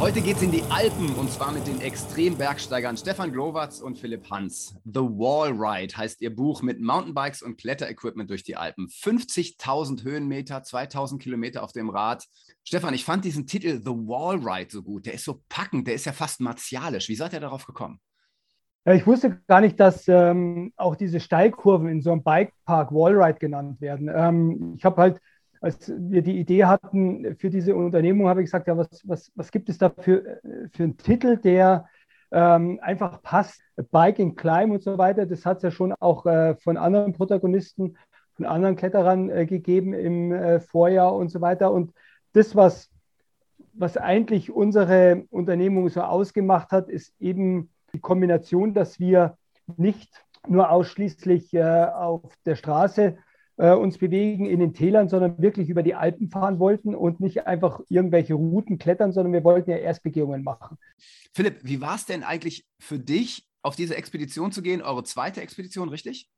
Heute geht's in die Alpen und zwar mit den Extrembergsteigern Stefan Glowatz und Philipp Hans. The Wall Ride heißt ihr Buch mit Mountainbikes und Kletterequipment durch die Alpen. 50.000 Höhenmeter, 2.000 Kilometer auf dem Rad. Stefan, ich fand diesen Titel The Wall Ride so gut. Der ist so packend, der ist ja fast martialisch. Wie seid ihr darauf gekommen? Ich wusste gar nicht, dass ähm, auch diese Steilkurven in so einem Bikepark Wallride genannt werden. Ähm, ich habe halt als wir die Idee hatten für diese Unternehmung, habe ich gesagt, ja, was, was, was gibt es da für, für einen Titel, der ähm, einfach passt? Bike in Climb und so weiter, das hat es ja schon auch äh, von anderen Protagonisten, von anderen Kletterern äh, gegeben im äh, Vorjahr und so weiter. Und das, was, was eigentlich unsere Unternehmung so ausgemacht hat, ist eben die Kombination, dass wir nicht nur ausschließlich äh, auf der Straße äh, uns bewegen in den Tälern, sondern wirklich über die Alpen fahren wollten und nicht einfach irgendwelche Routen klettern, sondern wir wollten ja Erstbegehungen machen. Philipp, wie war es denn eigentlich für dich, auf diese Expedition zu gehen? Eure zweite Expedition, richtig?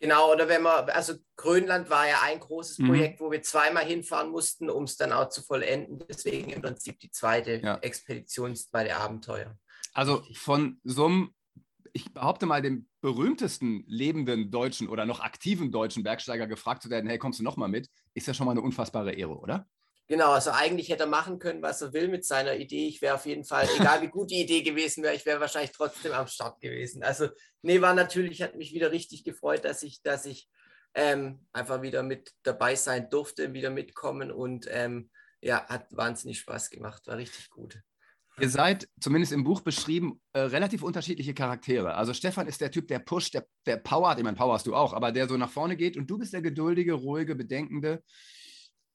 Genau, oder wenn man, also Grönland war ja ein großes mhm. Projekt, wo wir zweimal hinfahren mussten, um es dann auch zu vollenden. Deswegen im Prinzip die zweite ja. Expedition, das zweite Abenteuer. Also von so einem ich behaupte mal, dem berühmtesten lebenden deutschen oder noch aktiven deutschen Bergsteiger gefragt zu werden, hey, kommst du nochmal mit, ist ja schon mal eine unfassbare Ehre, oder? Genau, also eigentlich hätte er machen können, was er will mit seiner Idee. Ich wäre auf jeden Fall, egal wie gut die Idee gewesen wäre, ich wäre wahrscheinlich trotzdem am Start gewesen. Also, nee, war natürlich, hat mich wieder richtig gefreut, dass ich, dass ich ähm, einfach wieder mit dabei sein durfte, wieder mitkommen und ähm, ja, hat wahnsinnig Spaß gemacht, war richtig gut. Ihr seid zumindest im Buch beschrieben äh, relativ unterschiedliche Charaktere. Also Stefan ist der Typ, der pusht, der, der powert, ich meine, powerst du auch, aber der so nach vorne geht und du bist der geduldige, ruhige, bedenkende.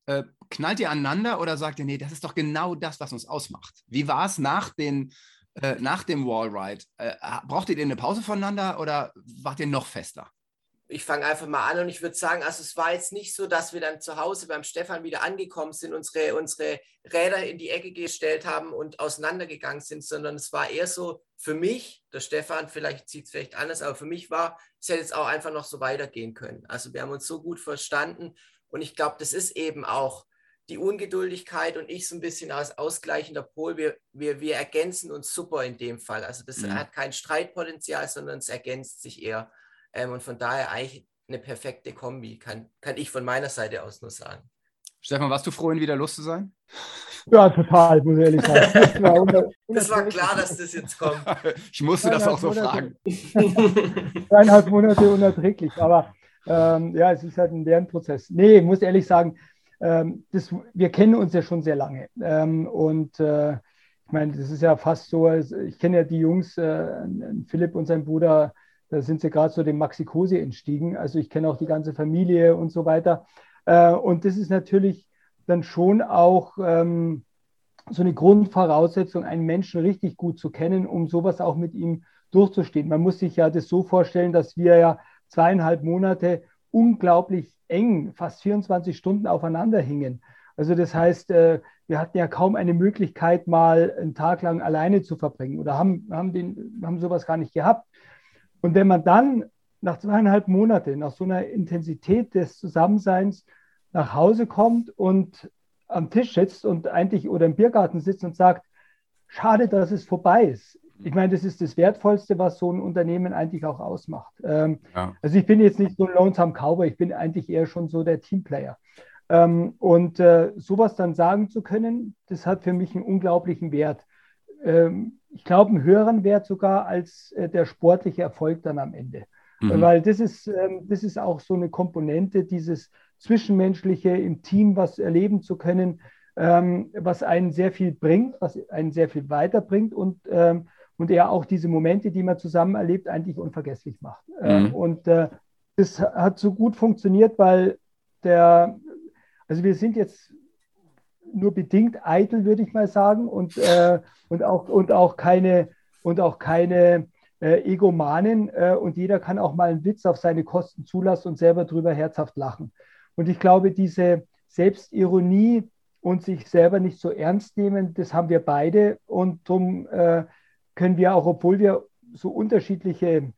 Äh, knallt ihr aneinander oder sagt ihr, nee, das ist doch genau das, was uns ausmacht? Wie war es nach, äh, nach dem Wallride? Äh, brauchtet ihr eine Pause voneinander oder wart ihr noch fester? Ich fange einfach mal an und ich würde sagen, also es war jetzt nicht so, dass wir dann zu Hause beim Stefan wieder angekommen sind, unsere, unsere Räder in die Ecke gestellt haben und auseinandergegangen sind, sondern es war eher so für mich, der Stefan, vielleicht sieht es vielleicht anders, aber für mich war, es hätte jetzt auch einfach noch so weitergehen können. Also wir haben uns so gut verstanden und ich glaube, das ist eben auch die Ungeduldigkeit und ich so ein bisschen als ausgleichender Pol. Wir, wir, wir ergänzen uns super in dem Fall. Also das mhm. hat kein Streitpotenzial, sondern es ergänzt sich eher. Ähm, und von daher eigentlich eine perfekte Kombi, kann, kann ich von meiner Seite aus nur sagen. Stefan, warst du froh, ihn wieder los zu sein? Ja, total, muss ich ehrlich sagen. Das war, unter, das war klar, dass das jetzt kommt. ich musste das auch so Monate, fragen. Zweieinhalb Monate unerträglich, aber ähm, ja, es ist halt ein Lernprozess. Nee, ich muss ehrlich sagen, ähm, das, wir kennen uns ja schon sehr lange. Ähm, und äh, ich meine, das ist ja fast so, ich kenne ja die Jungs, äh, Philipp und sein Bruder, da sind sie gerade so dem Maxikose entstiegen. Also ich kenne auch die ganze Familie und so weiter. Äh, und das ist natürlich dann schon auch ähm, so eine Grundvoraussetzung, einen Menschen richtig gut zu kennen, um sowas auch mit ihm durchzustehen. Man muss sich ja das so vorstellen, dass wir ja zweieinhalb Monate unglaublich eng, fast 24 Stunden aufeinander hingen. Also das heißt, äh, wir hatten ja kaum eine Möglichkeit, mal einen Tag lang alleine zu verbringen oder haben, haben, den, haben sowas gar nicht gehabt. Und wenn man dann nach zweieinhalb Monaten, nach so einer Intensität des Zusammenseins nach Hause kommt und am Tisch sitzt und eigentlich oder im Biergarten sitzt und sagt, schade, dass es vorbei ist. Ich meine, das ist das Wertvollste, was so ein Unternehmen eigentlich auch ausmacht. Ähm, ja. Also ich bin jetzt nicht so ein Lonesome Cowboy, ich bin eigentlich eher schon so der Teamplayer. Ähm, und äh, sowas dann sagen zu können, das hat für mich einen unglaublichen Wert. Ähm, ich glaube, einen höheren Wert sogar als äh, der sportliche Erfolg dann am Ende. Mhm. Weil das ist, ähm, das ist auch so eine Komponente, dieses Zwischenmenschliche im Team was erleben zu können, ähm, was einen sehr viel bringt, was einen sehr viel weiterbringt und, ähm, und er auch diese Momente, die man zusammen erlebt, eigentlich unvergesslich macht. Ähm, mhm. und äh, das hat so gut funktioniert, weil der, also wir sind jetzt nur bedingt eitel, würde ich mal sagen, und, äh, und, auch, und auch keine, und auch keine äh, Egomanen. Äh, und jeder kann auch mal einen Witz auf seine Kosten zulassen und selber drüber herzhaft lachen. Und ich glaube, diese Selbstironie und sich selber nicht so ernst nehmen, das haben wir beide. Und darum äh, können wir auch, obwohl wir so unterschiedliche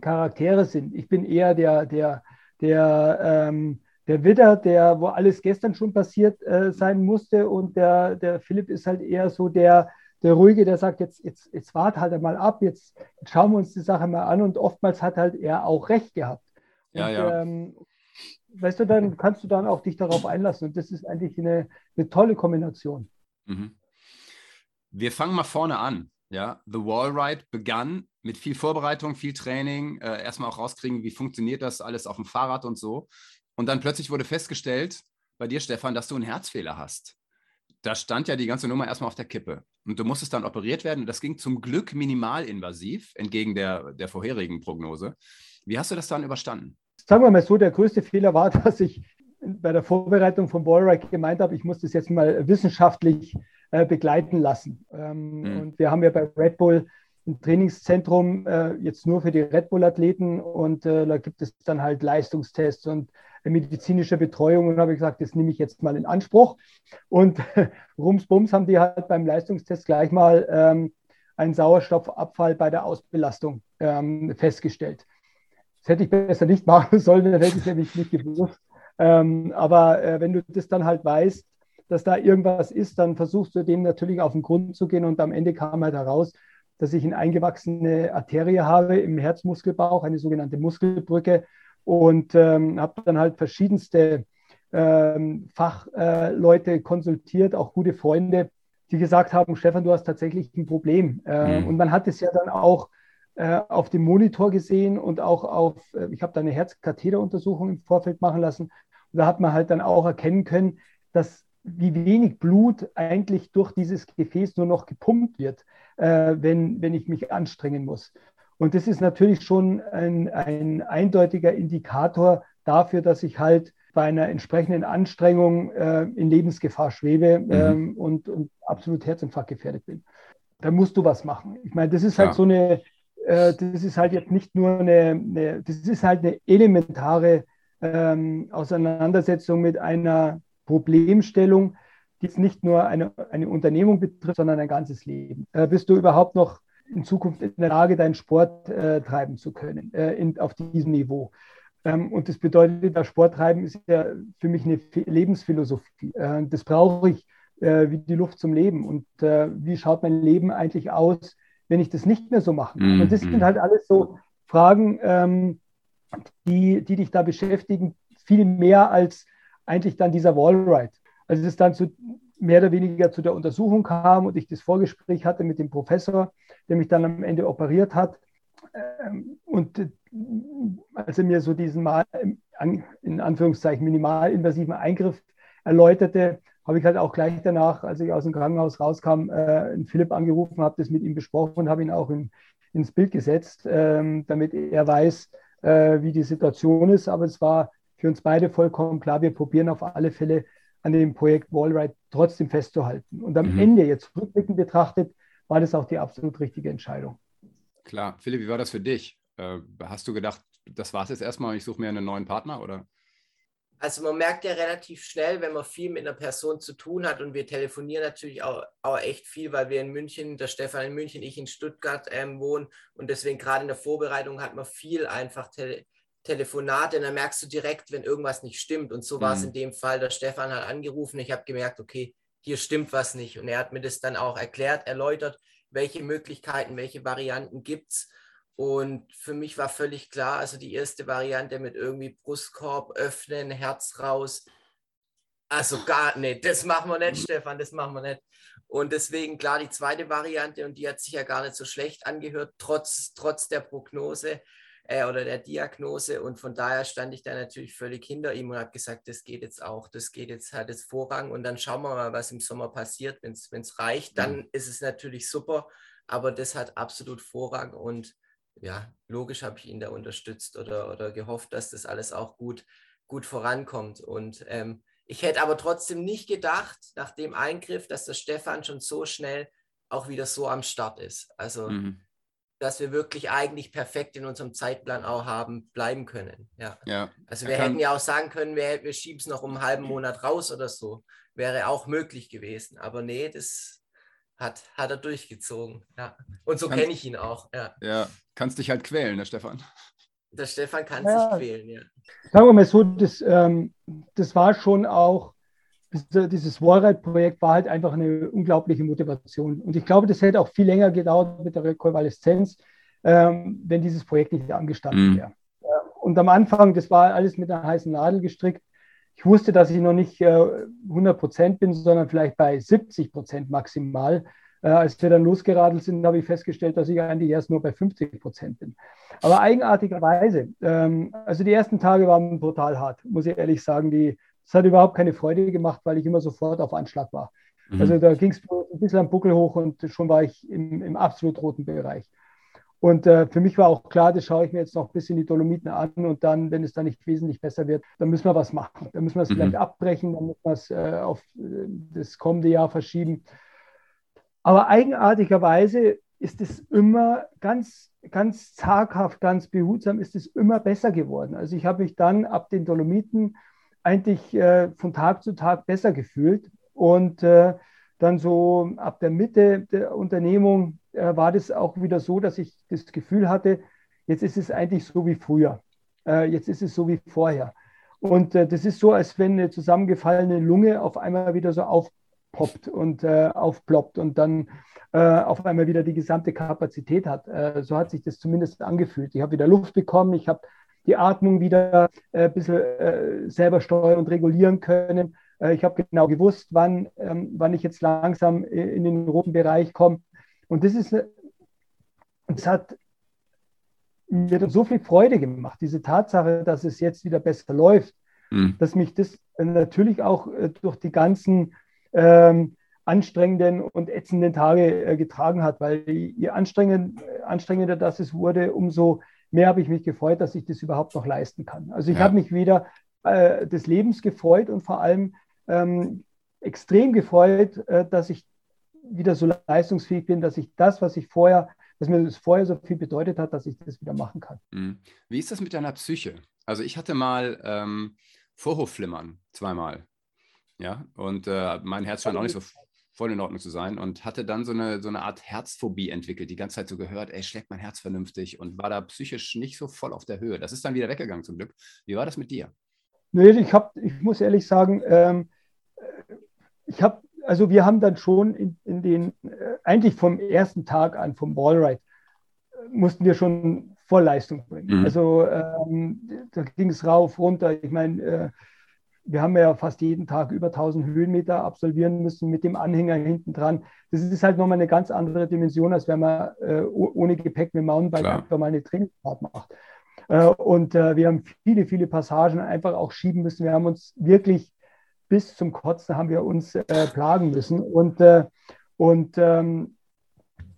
Charaktere sind, ich bin eher der, der, der, ähm, der Widder, der, wo alles gestern schon passiert äh, sein musste. Und der, der Philipp ist halt eher so der, der Ruhige, der sagt, jetzt, jetzt, jetzt wart halt mal ab, jetzt, jetzt schauen wir uns die Sache mal an. Und oftmals hat halt er auch recht gehabt. Ja, und, ja. Ähm, weißt du, dann kannst du dann auch dich darauf einlassen. Und das ist eigentlich eine, eine tolle Kombination. Mhm. Wir fangen mal vorne an. Ja, The Wall Ride begann mit viel Vorbereitung, viel Training, äh, erstmal auch rauskriegen, wie funktioniert das alles auf dem Fahrrad und so. Und dann plötzlich wurde festgestellt bei dir, Stefan, dass du einen Herzfehler hast. Da stand ja die ganze Nummer erstmal auf der Kippe. Und du musstest dann operiert werden. Und das ging zum Glück minimalinvasiv, entgegen der, der vorherigen Prognose. Wie hast du das dann überstanden? Sagen wir mal so, der größte Fehler war, dass ich bei der Vorbereitung vom Ballride gemeint habe, ich muss das jetzt mal wissenschaftlich äh, begleiten lassen. Ähm, mhm. Und wir haben ja bei Red Bull ein Trainingszentrum äh, jetzt nur für die Red Bull-Athleten und äh, da gibt es dann halt Leistungstests und medizinische Betreuung und habe gesagt, das nehme ich jetzt mal in Anspruch. Und rumsbums haben die halt beim Leistungstest gleich mal ähm, einen Sauerstoffabfall bei der Ausbelastung ähm, festgestellt. Das hätte ich besser nicht machen sollen, dann hätte ich es nämlich nicht gewusst. Ähm, aber äh, wenn du das dann halt weißt, dass da irgendwas ist, dann versuchst du dem natürlich auf den Grund zu gehen und am Ende kam halt heraus, dass ich eine eingewachsene Arterie habe im Herzmuskelbauch, eine sogenannte Muskelbrücke und ähm, habe dann halt verschiedenste ähm, Fachleute äh, konsultiert, auch gute Freunde, die gesagt haben, Stefan, du hast tatsächlich ein Problem. Äh, mhm. Und man hat es ja dann auch äh, auf dem Monitor gesehen und auch auf, äh, ich habe da eine Herzkatheteruntersuchung im Vorfeld machen lassen. Und da hat man halt dann auch erkennen können, dass wie wenig Blut eigentlich durch dieses Gefäß nur noch gepumpt wird, äh, wenn, wenn ich mich anstrengen muss. Und das ist natürlich schon ein, ein eindeutiger Indikator dafür, dass ich halt bei einer entsprechenden Anstrengung äh, in Lebensgefahr schwebe mhm. ähm, und, und, absolut Herzinfarkt gefährdet bin. Da musst du was machen. Ich meine, das ist halt ja. so eine, äh, das ist halt jetzt nicht nur eine, eine das ist halt eine elementare ähm, Auseinandersetzung mit einer Problemstellung, die jetzt nicht nur eine, eine Unternehmung betrifft, sondern ein ganzes Leben. Äh, bist du überhaupt noch in Zukunft in der Lage, deinen Sport äh, treiben zu können, äh, in, auf diesem Niveau? Ähm, und das bedeutet, das Sporttreiben ist ja für mich eine Lebensphilosophie. Äh, das brauche ich äh, wie die Luft zum Leben. Und äh, wie schaut mein Leben eigentlich aus, wenn ich das nicht mehr so mache? Mhm. Und das sind halt alles so Fragen, ähm, die, die dich da beschäftigen, viel mehr als eigentlich dann dieser Wallride. Als es dann zu, mehr oder weniger zu der Untersuchung kam und ich das Vorgespräch hatte mit dem Professor, der mich dann am Ende operiert hat. Ähm, und äh, als er mir so diesen mal, in Anführungszeichen minimalinvasiven Eingriff erläuterte, habe ich halt auch gleich danach, als ich aus dem Krankenhaus rauskam, äh, Philipp angerufen, habe das mit ihm besprochen und habe ihn auch in, ins Bild gesetzt, ähm, damit er weiß, äh, wie die Situation ist. Aber es war für uns beide vollkommen klar, wir probieren auf alle Fälle an dem Projekt Wallride trotzdem festzuhalten. Und am mhm. Ende, jetzt rückblickend betrachtet, war das auch die absolut richtige Entscheidung. Klar. Philipp, wie war das für dich? Äh, hast du gedacht, das war es jetzt erstmal, ich suche mir einen neuen Partner oder? Also man merkt ja relativ schnell, wenn man viel mit einer Person zu tun hat und wir telefonieren natürlich auch, auch echt viel, weil wir in München, der Stefan in München, ich in Stuttgart ähm, wohnen und deswegen gerade in der Vorbereitung hat man viel einfach tele Telefonate, dann merkst du direkt, wenn irgendwas nicht stimmt. Und so war es mhm. in dem Fall. Der Stefan hat angerufen, ich habe gemerkt, okay, hier stimmt was nicht. Und er hat mir das dann auch erklärt, erläutert, welche Möglichkeiten, welche Varianten gibt es. Und für mich war völlig klar, also die erste Variante mit irgendwie Brustkorb öffnen, Herz raus. Also gar nicht, das machen wir nicht, Stefan, das machen wir nicht. Und deswegen klar die zweite Variante und die hat sich ja gar nicht so schlecht angehört, trotz, trotz der Prognose äh, oder der Diagnose. Und von daher stand ich da natürlich völlig hinter ihm und habe gesagt, das geht jetzt auch, das geht jetzt halt das Vorrang. Und dann schauen wir mal, was im Sommer passiert. Wenn es reicht, dann mhm. ist es natürlich super. Aber das hat absolut Vorrang und ja, logisch habe ich ihn da unterstützt oder, oder gehofft, dass das alles auch gut, gut vorankommt. Und ähm, ich hätte aber trotzdem nicht gedacht, nach dem Eingriff, dass der Stefan schon so schnell auch wieder so am Start ist. Also mhm dass wir wirklich eigentlich perfekt in unserem Zeitplan auch haben bleiben können. Ja. Ja. Also wir hätten ja auch sagen können, wir, wir schieben es noch um einen halben Monat raus oder so. Wäre auch möglich gewesen. Aber nee, das hat, hat er durchgezogen. Ja. Und so kenne ich ihn auch. Ja. Ja, kannst dich halt quälen, ne, Stefan? Der Stefan kann Ja. sich quälen, ja. Sagen wir mal so, das, ähm, das war schon auch, dieses Wallride-Projekt war halt einfach eine unglaubliche Motivation. Und ich glaube, das hätte auch viel länger gedauert mit der Rekonvaleszenz, ähm, wenn dieses Projekt nicht angestanden Mhm. wäre. Äh, Und am Anfang, das war alles mit einer heißen Nadel gestrickt. Ich wusste, dass ich noch nicht äh, 100 Prozent bin, sondern vielleicht bei 70 Prozent maximal. Äh, als wir dann losgeradelt sind, habe ich festgestellt, dass ich eigentlich erst nur bei 50 Prozent bin. Aber eigenartigerweise, ähm, also die ersten Tage waren brutal hart, muss ich ehrlich sagen. Die, es hat überhaupt keine Freude gemacht, weil ich immer sofort auf Anschlag war. Mhm. Also da ging es ein bisschen am Buckel hoch und schon war ich im, im absolut roten Bereich. Und äh, für mich war auch klar, das schaue ich mir jetzt noch ein bisschen die Dolomiten an und dann, wenn es dann nicht wesentlich besser wird, dann müssen wir was machen. Dann müssen wir es Mhm. vielleicht abbrechen, dann müssen wir es äh, auf äh, das kommende Jahr verschieben. Aber eigenartigerweise ist es immer ganz, ganz zaghaft, ganz behutsam, ist es immer besser geworden. Also ich habe mich dann ab den Dolomiten eigentlich äh, von Tag zu Tag besser gefühlt. Und äh, dann so ab der Mitte der Unternehmung äh, war das auch wieder so, dass ich das Gefühl hatte, jetzt ist es eigentlich so wie früher. Äh, jetzt ist es so wie vorher. Und äh, das ist so, als wenn eine zusammengefallene Lunge auf einmal wieder so aufpoppt und äh, aufploppt und dann auf einmal wieder die gesamte Kapazität hat. So hat sich das zumindest angefühlt. Ich habe wieder Luft bekommen, ich habe die Atmung wieder äh, ein bisschen äh, selber steuern und regulieren können. Äh, ich habe genau gewusst, wann, ähm, wann ich jetzt langsam i- in den roten Bereich komme. Und das ist, das hat mir so viel Freude gemacht, diese Tatsache, dass es jetzt wieder besser läuft, Mhm. dass mich das äh, natürlich auch äh, durch die ganzen ähm, anstrengenden und ätzenden Tage äh, getragen hat, weil je anstrengend, äh, anstrengender das es wurde, umso mehr habe ich mich gefreut, dass ich das überhaupt noch leisten kann. Also ich Ja. habe mich wieder äh, des Lebens gefreut und vor allem ähm, extrem gefreut, äh, dass ich wieder so leistungsfähig bin, dass ich das, was ich vorher, dass mir das vorher so viel bedeutet hat, dass ich das wieder machen kann. Mhm. Wie ist das mit deiner Psyche? Also ich hatte mal ähm, Vorhofflimmern zweimal. Ja, und äh, mein Herz scheint auch nicht so voll in Ordnung zu sein und hatte dann so eine, so eine Art Herzphobie entwickelt, die ganze Zeit so gehört, ey, schlägt mein Herz vernünftig und war da psychisch nicht so voll auf der Höhe. Das ist dann wieder weggegangen zum Glück. Wie war das mit dir? Nee, ich habe, ich muss ehrlich sagen, ähm, äh, ich habe, also wir haben dann schon in, in den, äh, eigentlich vom ersten Tag an, vom Ballride, äh, mussten wir schon Vollleistung bringen. Mhm. Also ähm, da ging es rauf, runter. Ich meine, äh, wir haben ja fast jeden Tag über 1000 Höhenmeter absolvieren müssen mit dem Anhänger hinten dran. Das ist halt nochmal eine ganz andere Dimension, als wenn man äh, oh- ohne Gepäck mit dem Mountainbike Klar. einfach mal eine Trainingsfahrt macht. Äh, und äh, wir haben viele, viele Passagen einfach auch schieben müssen. Wir haben uns wirklich bis zum Kotzen haben wir uns äh, plagen müssen. Und, äh, und ähm,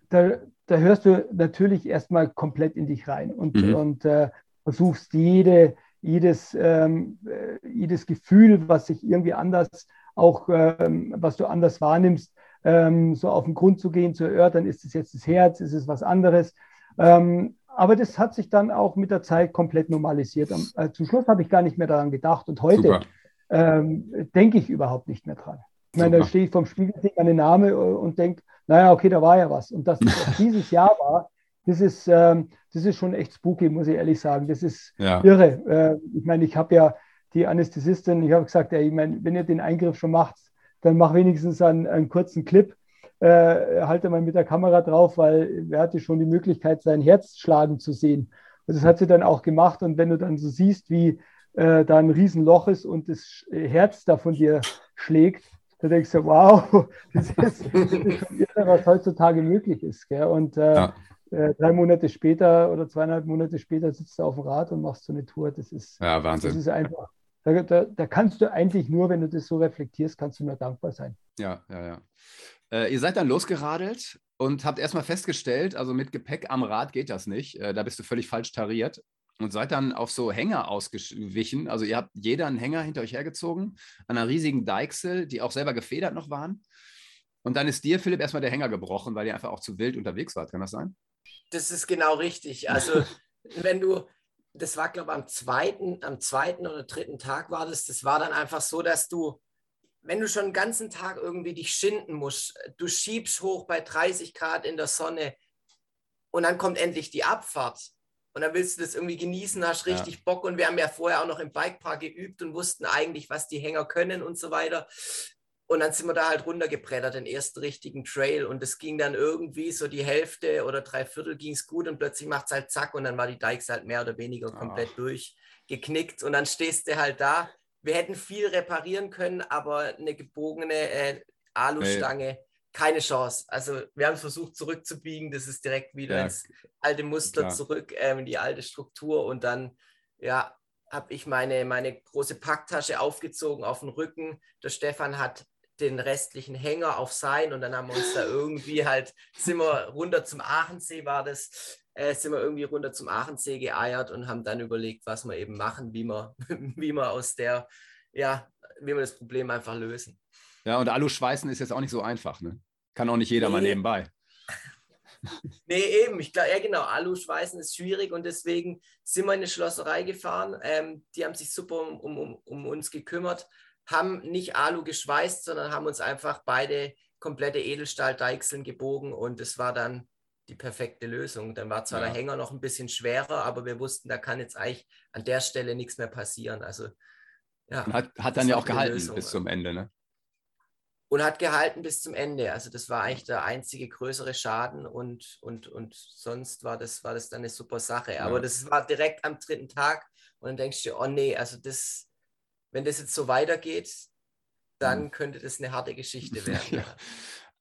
da, da hörst du natürlich erstmal komplett in dich rein und, Mhm. und äh, versuchst jede, jedes, ähm, äh, jedes Gefühl, was sich irgendwie anders auch, ähm, was du anders wahrnimmst, ähm, so auf den Grund zu gehen, zu erörtern, ist es jetzt das Herz, ist es was anderes. Ähm, aber das hat sich dann auch mit der Zeit komplett normalisiert. Am, äh, zum Schluss habe ich gar nicht mehr daran gedacht und heute ähm, denke ich überhaupt nicht mehr dran. Ich meine, da Super. stehe ich vorm Spiegel, sehe meinen Namen äh, und denke, naja, okay, da war ja was. Und dass das auch dieses Jahr war, das ist, ähm, das ist schon echt spooky, muss ich ehrlich sagen. Das ist Ja. irre. Äh, ich meine, ich habe ja die Anästhesistin, ich habe gesagt, ey, ich meine, wenn ihr den Eingriff schon macht, dann mach wenigstens einen, einen kurzen Clip, äh, halte mal mit der Kamera drauf, weil wer hatte schon die Möglichkeit, sein Herz schlagen zu sehen. Und das hat sie dann auch gemacht. Und wenn du dann so siehst, wie äh, da ein Riesenloch ist und das Sch- Herz da von dir schlägt, da denkst du, wow, das ist, das ist schon irre, was heutzutage möglich ist. Gell? Und äh, Ja. Äh, drei Monate später oder zweieinhalb Monate später sitzt du auf dem Rad und machst so eine Tour. Das ist, ja, das Wahnsinn. ist einfach, da, da, da kannst du eigentlich nur, wenn du das so reflektierst, kannst du nur dankbar sein. Ja, ja, ja. Äh, ihr seid dann losgeradelt und habt erstmal festgestellt, also mit Gepäck am Rad geht das nicht. Äh, da bist du völlig falsch tariert. Und seid dann auf so Hänger ausgewichen. Also ihr habt jeder einen Hänger hinter euch hergezogen, an einer riesigen Deichsel, die auch selber gefedert noch waren. Und dann ist dir, Philipp, erstmal der Hänger gebrochen, weil ihr einfach auch zu wild unterwegs wart. Kann das sein? Das ist genau richtig. Also, wenn du, das war, glaube ich, am zweiten, am zweiten oder dritten Tag war das, das war dann einfach so, dass du, wenn du schon den ganzen Tag irgendwie dich schinden musst, du schiebst hoch bei 30 Grad in der Sonne und dann kommt endlich die Abfahrt. Und dann willst du das irgendwie genießen, hast richtig ja. Bock. Und wir haben ja vorher auch noch im Bikepark geübt und wussten eigentlich, was die Hänger können und so weiter. Und dann sind wir da halt runtergebrettert, den ersten richtigen Trail. Und es ging dann irgendwie so die Hälfte oder drei Viertel ging es gut und plötzlich macht es halt zack und dann war die Dykes halt mehr oder weniger komplett oh. durchgeknickt. Und dann stehst du halt da. Wir hätten viel reparieren können, aber eine gebogene äh, Alustange, hey. keine Chance. Also wir haben es versucht zurückzubiegen, das ist direkt wieder ja, ins alte Muster klar. zurück, äh, in die alte Struktur. Und dann, ja, habe ich meine, meine große Packtasche aufgezogen auf den Rücken. Der Stefan hat den restlichen Hänger auf sein und dann haben wir uns da irgendwie halt, sind wir runter zum Aachensee, war das, äh, sind wir irgendwie runter zum Aachensee geeiert und haben dann überlegt, was wir eben machen, wie wir, wie wir aus der, ja, wie wir das Problem einfach lösen. Ja, und Alu-Schweißen ist jetzt auch nicht so einfach, ne? Kann auch nicht jeder nee. mal nebenbei. nee, eben, ich glaube, ja genau, Alu-Schweißen ist schwierig und deswegen sind wir in eine Schlosserei gefahren. Ähm, die haben sich super um, um, um uns gekümmert haben nicht Alu geschweißt, sondern haben uns einfach beide komplette Edelstahldeichseln gebogen und es war dann die perfekte Lösung. Dann war zwar ja. der Hänger noch ein bisschen schwerer, aber wir wussten, da kann jetzt eigentlich an der Stelle nichts mehr passieren. Also ja. Hat, hat dann ja auch gehalten Lösung. bis zum Ende, ne? Und hat gehalten bis zum Ende. Also das war eigentlich der einzige größere Schaden und, und, und sonst war das, war das dann eine super Sache. Ja. Aber das war direkt am dritten Tag und dann denkst du, oh nee, also das, wenn das jetzt so weitergeht, dann mhm. könnte das eine harte Geschichte werden. Ja.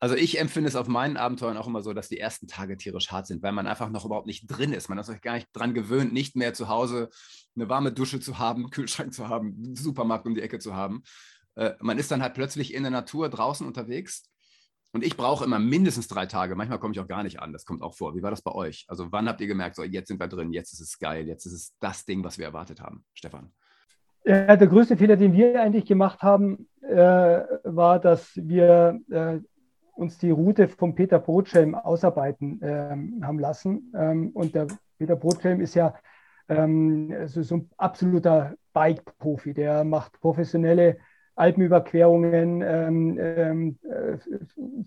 Also ich empfinde es auf meinen Abenteuern auch immer so, dass die ersten Tage tierisch hart sind, weil man einfach noch überhaupt nicht drin ist. Man ist euch gar nicht dran gewöhnt, nicht mehr zu Hause eine warme Dusche zu haben, Kühlschrank zu haben, einen Supermarkt um die Ecke zu haben. Äh, man ist dann halt plötzlich in der Natur draußen unterwegs. Und ich brauche immer mindestens drei Tage. Manchmal komme ich auch gar nicht an. Das kommt auch vor. Wie war das bei euch? Also wann habt ihr gemerkt, so jetzt sind wir drin, jetzt ist es geil, jetzt ist es das Ding, was wir erwartet haben, Stefan? Ja, der größte Fehler, den wir eigentlich gemacht haben, äh, war, dass wir äh, uns die Route von Peter Brotschelm ausarbeiten ähm, haben lassen. Ähm, und der Peter Brotschelm ist ja ähm, so, so, ein absoluter Bike-Profi. Der macht professionelle Alpenüberquerungen, ähm, ähm, äh,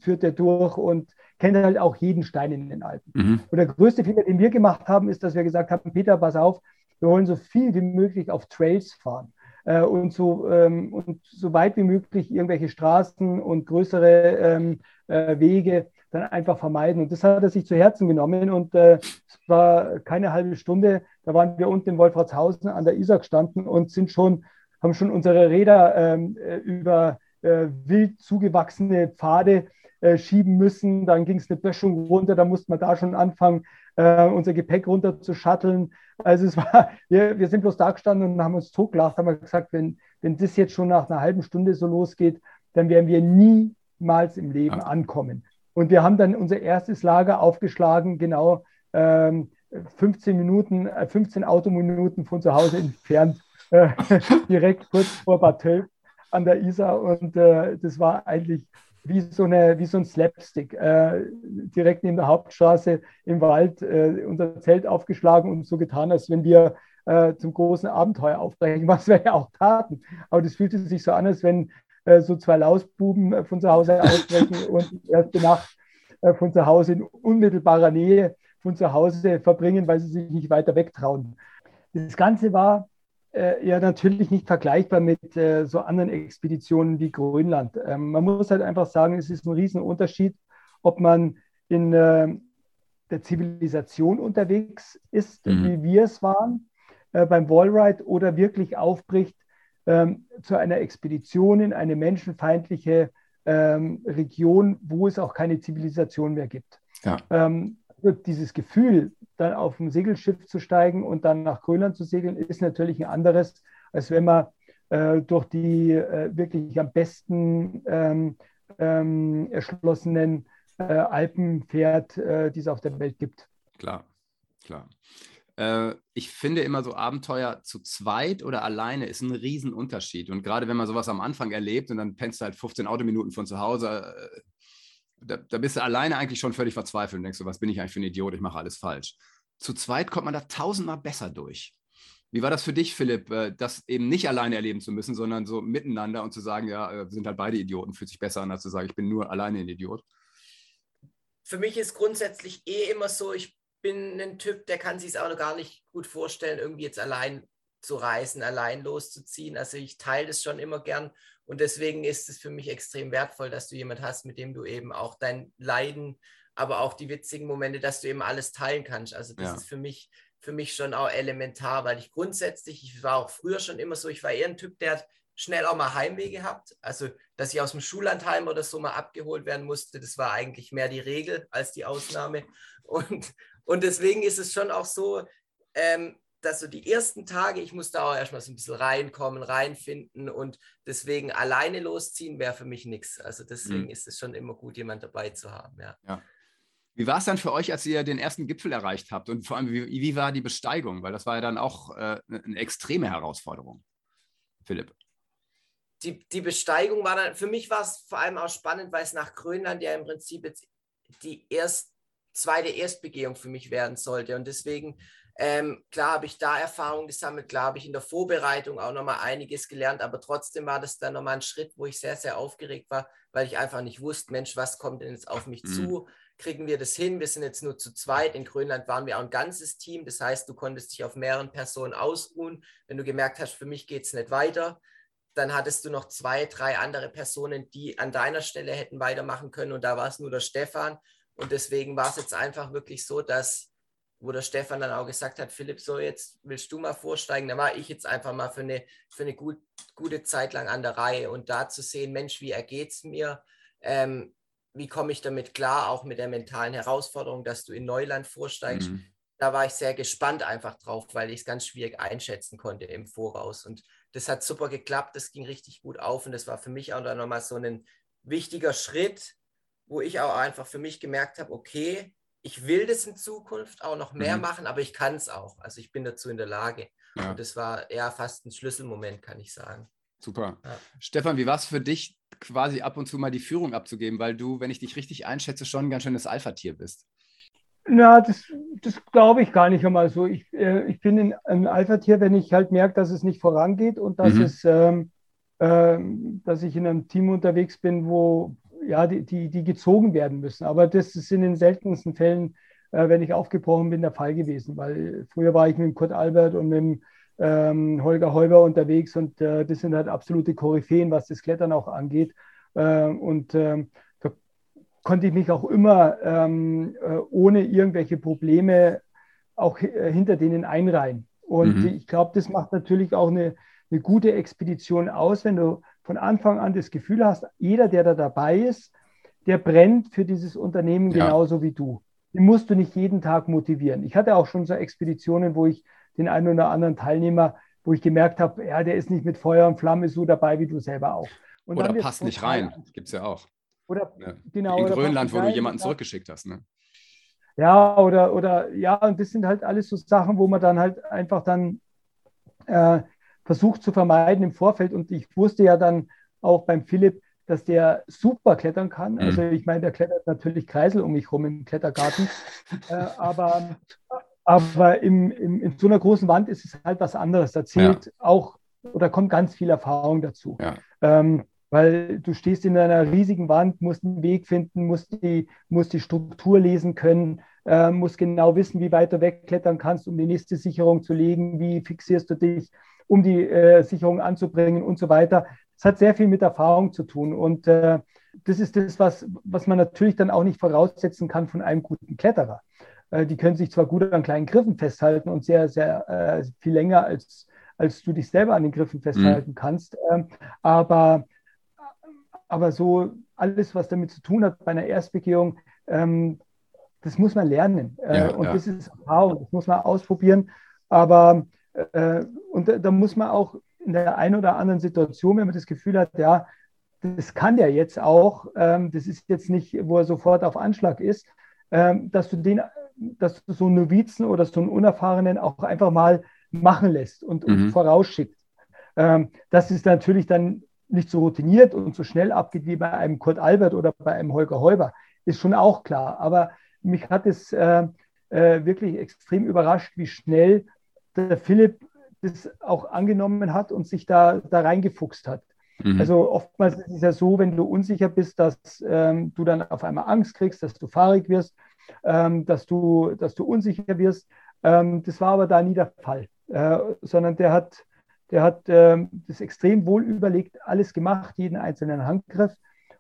führt er durch und kennt halt auch jeden Stein in den Alpen. Mhm. Und der größte Fehler, den wir gemacht haben, ist, dass wir gesagt haben, Peter, pass auf, wir wollen so viel wie möglich auf Trails fahren äh, und, so, ähm, und so weit wie möglich irgendwelche Straßen und größere ähm, äh, Wege dann einfach vermeiden. Und das hat er sich zu Herzen genommen. Und äh, es war keine halbe Stunde, da waren wir unten in Wolfratshausen an der Isar gestanden und sind schon, haben schon unsere Räder ähm, äh, über äh, wild zugewachsene Pfade äh, schieben müssen. Dann ging es eine Böschung runter, da musste man da schon anfangen, äh, unser Gepäck runter zu shutteln. Also es war, wir, wir sind bloß da gestanden und haben uns totgelacht, haben gesagt, wenn, wenn das jetzt schon nach einer halben Stunde so losgeht, dann werden wir niemals im Leben ja. ankommen. Und wir haben dann unser erstes Lager aufgeschlagen, genau ähm, 15 Minuten, 15 äh, Autominuten von zu Hause entfernt, äh, direkt kurz vor Bad Tölp an der Isar. Und äh, das war eigentlich wie so, eine, wie so ein Slapstick. Äh, direkt neben der Hauptstraße im Wald äh, unser Zelt aufgeschlagen und so getan, als wenn wir äh, zum großen Abenteuer aufbrechen, was wir ja auch taten. Aber das fühlte sich so an, als wenn äh, so zwei Lausbuben äh, von zu Hause ausbrechen und die erste Nacht äh, von zu Hause in unmittelbarer Nähe von zu Hause verbringen, weil sie sich nicht weiter wegtrauen. Das Ganze war äh, ja natürlich nicht vergleichbar mit äh, so anderen Expeditionen wie Grönland. Ähm, man muss halt einfach sagen, es ist ein Riesenunterschied, ob man in äh, der Zivilisation unterwegs ist, mhm. wie wir es waren äh, beim Wallride, oder wirklich aufbricht ähm, zu einer Expedition in eine menschenfeindliche ähm, Region, wo es auch keine Zivilisation mehr gibt. Ja. Ähm, dieses Gefühl, dann auf ein Segelschiff zu steigen und dann nach Grönland zu segeln, ist natürlich ein anderes, als wenn man äh, durch die äh, wirklich am besten ähm, ähm, erschlossenen äh, Alpen fährt, äh, die es auf der Welt gibt. Klar, klar. Äh, ich finde immer so Abenteuer zu zweit oder alleine ist ein Riesenunterschied. Und gerade wenn man sowas am Anfang erlebt und dann pennst du halt 15 Autominuten von zu Hause, äh, da, da, bist du alleine eigentlich schon völlig verzweifelt und denkst so, was bin ich eigentlich für ein Idiot, ich mache alles falsch. Zu zweit kommt man da tausendmal besser durch. Wie war das für dich, Philipp, äh, das eben nicht alleine erleben zu müssen, sondern so miteinander und zu sagen, ja, äh, wir sind halt beide Idioten, fühlt sich besser an, als zu sagen, ich bin nur alleine ein Idiot? Für mich ist grundsätzlich eh immer so, ich bin ein Typ, der kann sich es auch noch gar nicht gut vorstellen, irgendwie jetzt allein zu reisen, allein loszuziehen. Also ich teile das schon immer gern und deswegen ist es für mich extrem wertvoll, dass du jemand hast, mit dem du eben auch dein Leiden, aber auch die witzigen Momente, dass du eben alles teilen kannst. Also das ja. ist für mich, für mich schon auch elementar, weil ich grundsätzlich, ich war auch früher schon immer so, ich war eher ein Typ, der hat schnell auch mal Heimweh gehabt. Also, dass ich aus dem Schullandheim oder so mal abgeholt werden musste, das war eigentlich mehr die Regel als die Ausnahme. Und, und deswegen ist es schon auch so, ähm, dass so die ersten Tage, ich musste auch erstmal so ein bisschen reinkommen, reinfinden und deswegen alleine losziehen wäre für mich nichts. Also deswegen mhm. ist es schon immer gut, jemand dabei zu haben. Ja. ja. Wie war es dann für euch, als ihr den ersten Gipfel erreicht habt? Und vor allem, wie, wie war die Besteigung? Weil das war ja dann auch äh, eine extreme Herausforderung. Philipp. Die, die Besteigung war dann, für mich war es vor allem auch spannend, weil es nach Grönland ja im Prinzip jetzt die erst, zweite Erstbegehung für mich werden sollte. Und deswegen ähm, klar habe ich da Erfahrung gesammelt, klar habe ich in der Vorbereitung auch nochmal einiges gelernt, aber trotzdem war das dann nochmal ein Schritt, wo ich sehr, sehr aufgeregt war, weil ich einfach nicht wusste, Mensch, was kommt denn jetzt auf mich mhm. zu? Kriegen wir das hin? Wir sind jetzt nur zu zweit. In Grönland waren wir auch ein ganzes Team. Das heißt, du konntest dich auf mehreren Personen ausruhen. Wenn du gemerkt hast, für mich geht es nicht weiter, dann hattest du noch zwei, drei andere Personen, die an deiner Stelle hätten weitermachen können. Und da war es nur der Stefan. Und deswegen war es jetzt einfach wirklich so, dass wo der Stefan dann auch gesagt hat, Philipp, so jetzt willst du mal vorsteigen, da war ich jetzt einfach mal für eine, für eine gut, gute Zeit lang an der Reihe und da zu sehen, Mensch, wie ergeht es mir, ähm, wie komme ich damit klar, auch mit der mentalen Herausforderung, dass du in Neuland vorsteigst. Mhm. Da war ich sehr gespannt einfach drauf, weil ich es ganz schwierig einschätzen konnte im Voraus. Und das hat super geklappt, das ging richtig gut auf und das war für mich auch dann nochmal so ein wichtiger Schritt, wo ich auch einfach für mich gemerkt habe, okay, ich will das in Zukunft auch noch mehr mhm. machen, aber ich kann es auch. Also ich bin dazu in der Lage. Ja. Und das war eher fast ein Schlüsselmoment, kann ich sagen. Super. Ja. Stefan, wie war es für dich, quasi ab und zu mal die Führung abzugeben, weil du, wenn ich dich richtig einschätze, schon ein ganz schönes Alpha-Tier bist? Na, das, das glaube ich gar nicht einmal so. Ich, äh, ich bin ein Alpha-Tier, wenn ich halt merke, dass es nicht vorangeht und dass mhm. es, ähm, äh, dass ich in einem Team unterwegs bin, wo, ja, die, die, die gezogen werden müssen. Aber das ist in den seltensten Fällen, äh, wenn ich aufgebrochen bin, der Fall gewesen, weil früher war ich mit Kurt Albert und mit ähm, Holger Heuber unterwegs und äh, das sind halt absolute Koryphäen, was das Klettern auch angeht. Äh, und ähm, da konnte ich mich auch immer ähm, äh, ohne irgendwelche Probleme auch äh, hinter denen einreihen. Und mhm. ich glaube, das macht natürlich auch eine, eine gute Expedition aus, wenn du von Anfang an das Gefühl hast, jeder, der da dabei ist, der brennt für dieses Unternehmen ja. genauso wie du. Den musst du nicht jeden Tag motivieren. Ich hatte auch schon so Expeditionen, wo ich den einen oder anderen Teilnehmer, wo ich gemerkt habe, ja, der ist nicht mit Feuer und Flamme so dabei wie du selber auch. Und oder passt nicht rein, gibt es ja auch. Oder ja. genau. In Grönland, wo du jemanden zurückgeschickt hast. Ne? Ja, oder, oder ja, und das sind halt alles so Sachen, wo man dann halt einfach dann äh, versucht zu vermeiden im Vorfeld. Und ich wusste ja dann auch beim Philipp, dass der super klettern kann. Mhm. Also ich meine, der klettert natürlich Kreisel um mich rum im Klettergarten. äh, aber aber im, im, in so einer großen Wand ist es halt was anderes. Da zählt ja. auch oder kommt ganz viel Erfahrung dazu. Ja. Ähm, weil du stehst in einer riesigen Wand, musst einen Weg finden, musst die, musst die Struktur lesen können, äh, musst genau wissen, wie weit du wegklettern kannst, um die nächste Sicherung zu legen, wie fixierst du dich um die äh, Sicherung anzubringen und so weiter. Es hat sehr viel mit Erfahrung zu tun. Und äh, das ist das, was, was man natürlich dann auch nicht voraussetzen kann von einem guten Kletterer. Äh, die können sich zwar gut an kleinen Griffen festhalten und sehr, sehr äh, viel länger, als, als du dich selber an den Griffen mhm. festhalten mhm. kannst. Ähm, aber, aber so alles, was damit zu tun hat bei einer Erstbegehung, ähm, das muss man lernen. Äh, ja, und ja. das ist Erfahrung, das muss man ausprobieren. Aber und da, da, muss man auch in der einen oder anderen Situation, wenn man das Gefühl hat, ja, das kann der jetzt auch, ähm, das ist jetzt nicht, wo er sofort auf Anschlag ist, ähm, dass du den, dass du so einen Novizen oder so einen Unerfahrenen auch einfach mal machen lässt und, mhm. und vorausschickst. Ähm, das ist natürlich dann nicht so routiniert und so schnell abgeht wie bei einem Kurt Albert oder bei einem Holger Heuber. ist schon auch klar. Aber mich hat es äh, äh, wirklich extrem überrascht, wie schnell der Philipp das auch angenommen hat und sich da, da reingefuchst hat. Mhm. Also oftmals ist es ja so, wenn du unsicher bist, dass ähm, du dann auf einmal Angst kriegst, dass du fahrig wirst, ähm, dass, du, dass du unsicher wirst. Ähm, das war aber da nie der Fall, äh, sondern der hat, der hat äh, das extrem wohl überlegt, alles gemacht, jeden einzelnen Handgriff.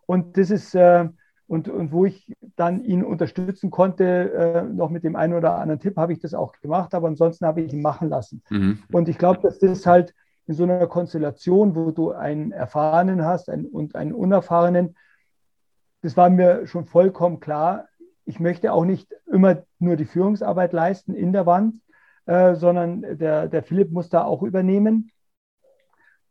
Und das ist, äh, und, und wo ich dann ihn unterstützen konnte, äh, noch mit dem einen oder anderen Tipp, habe ich das auch gemacht, aber ansonsten habe ich ihn machen lassen. Mhm. Und ich glaube, dass das halt in so einer Konstellation, wo du einen Erfahrenen hast einen, und einen Unerfahrenen, das war mir schon vollkommen klar. Ich möchte auch nicht immer nur die Führungsarbeit leisten in der Wand, äh, sondern der, der Philipp muss da auch übernehmen.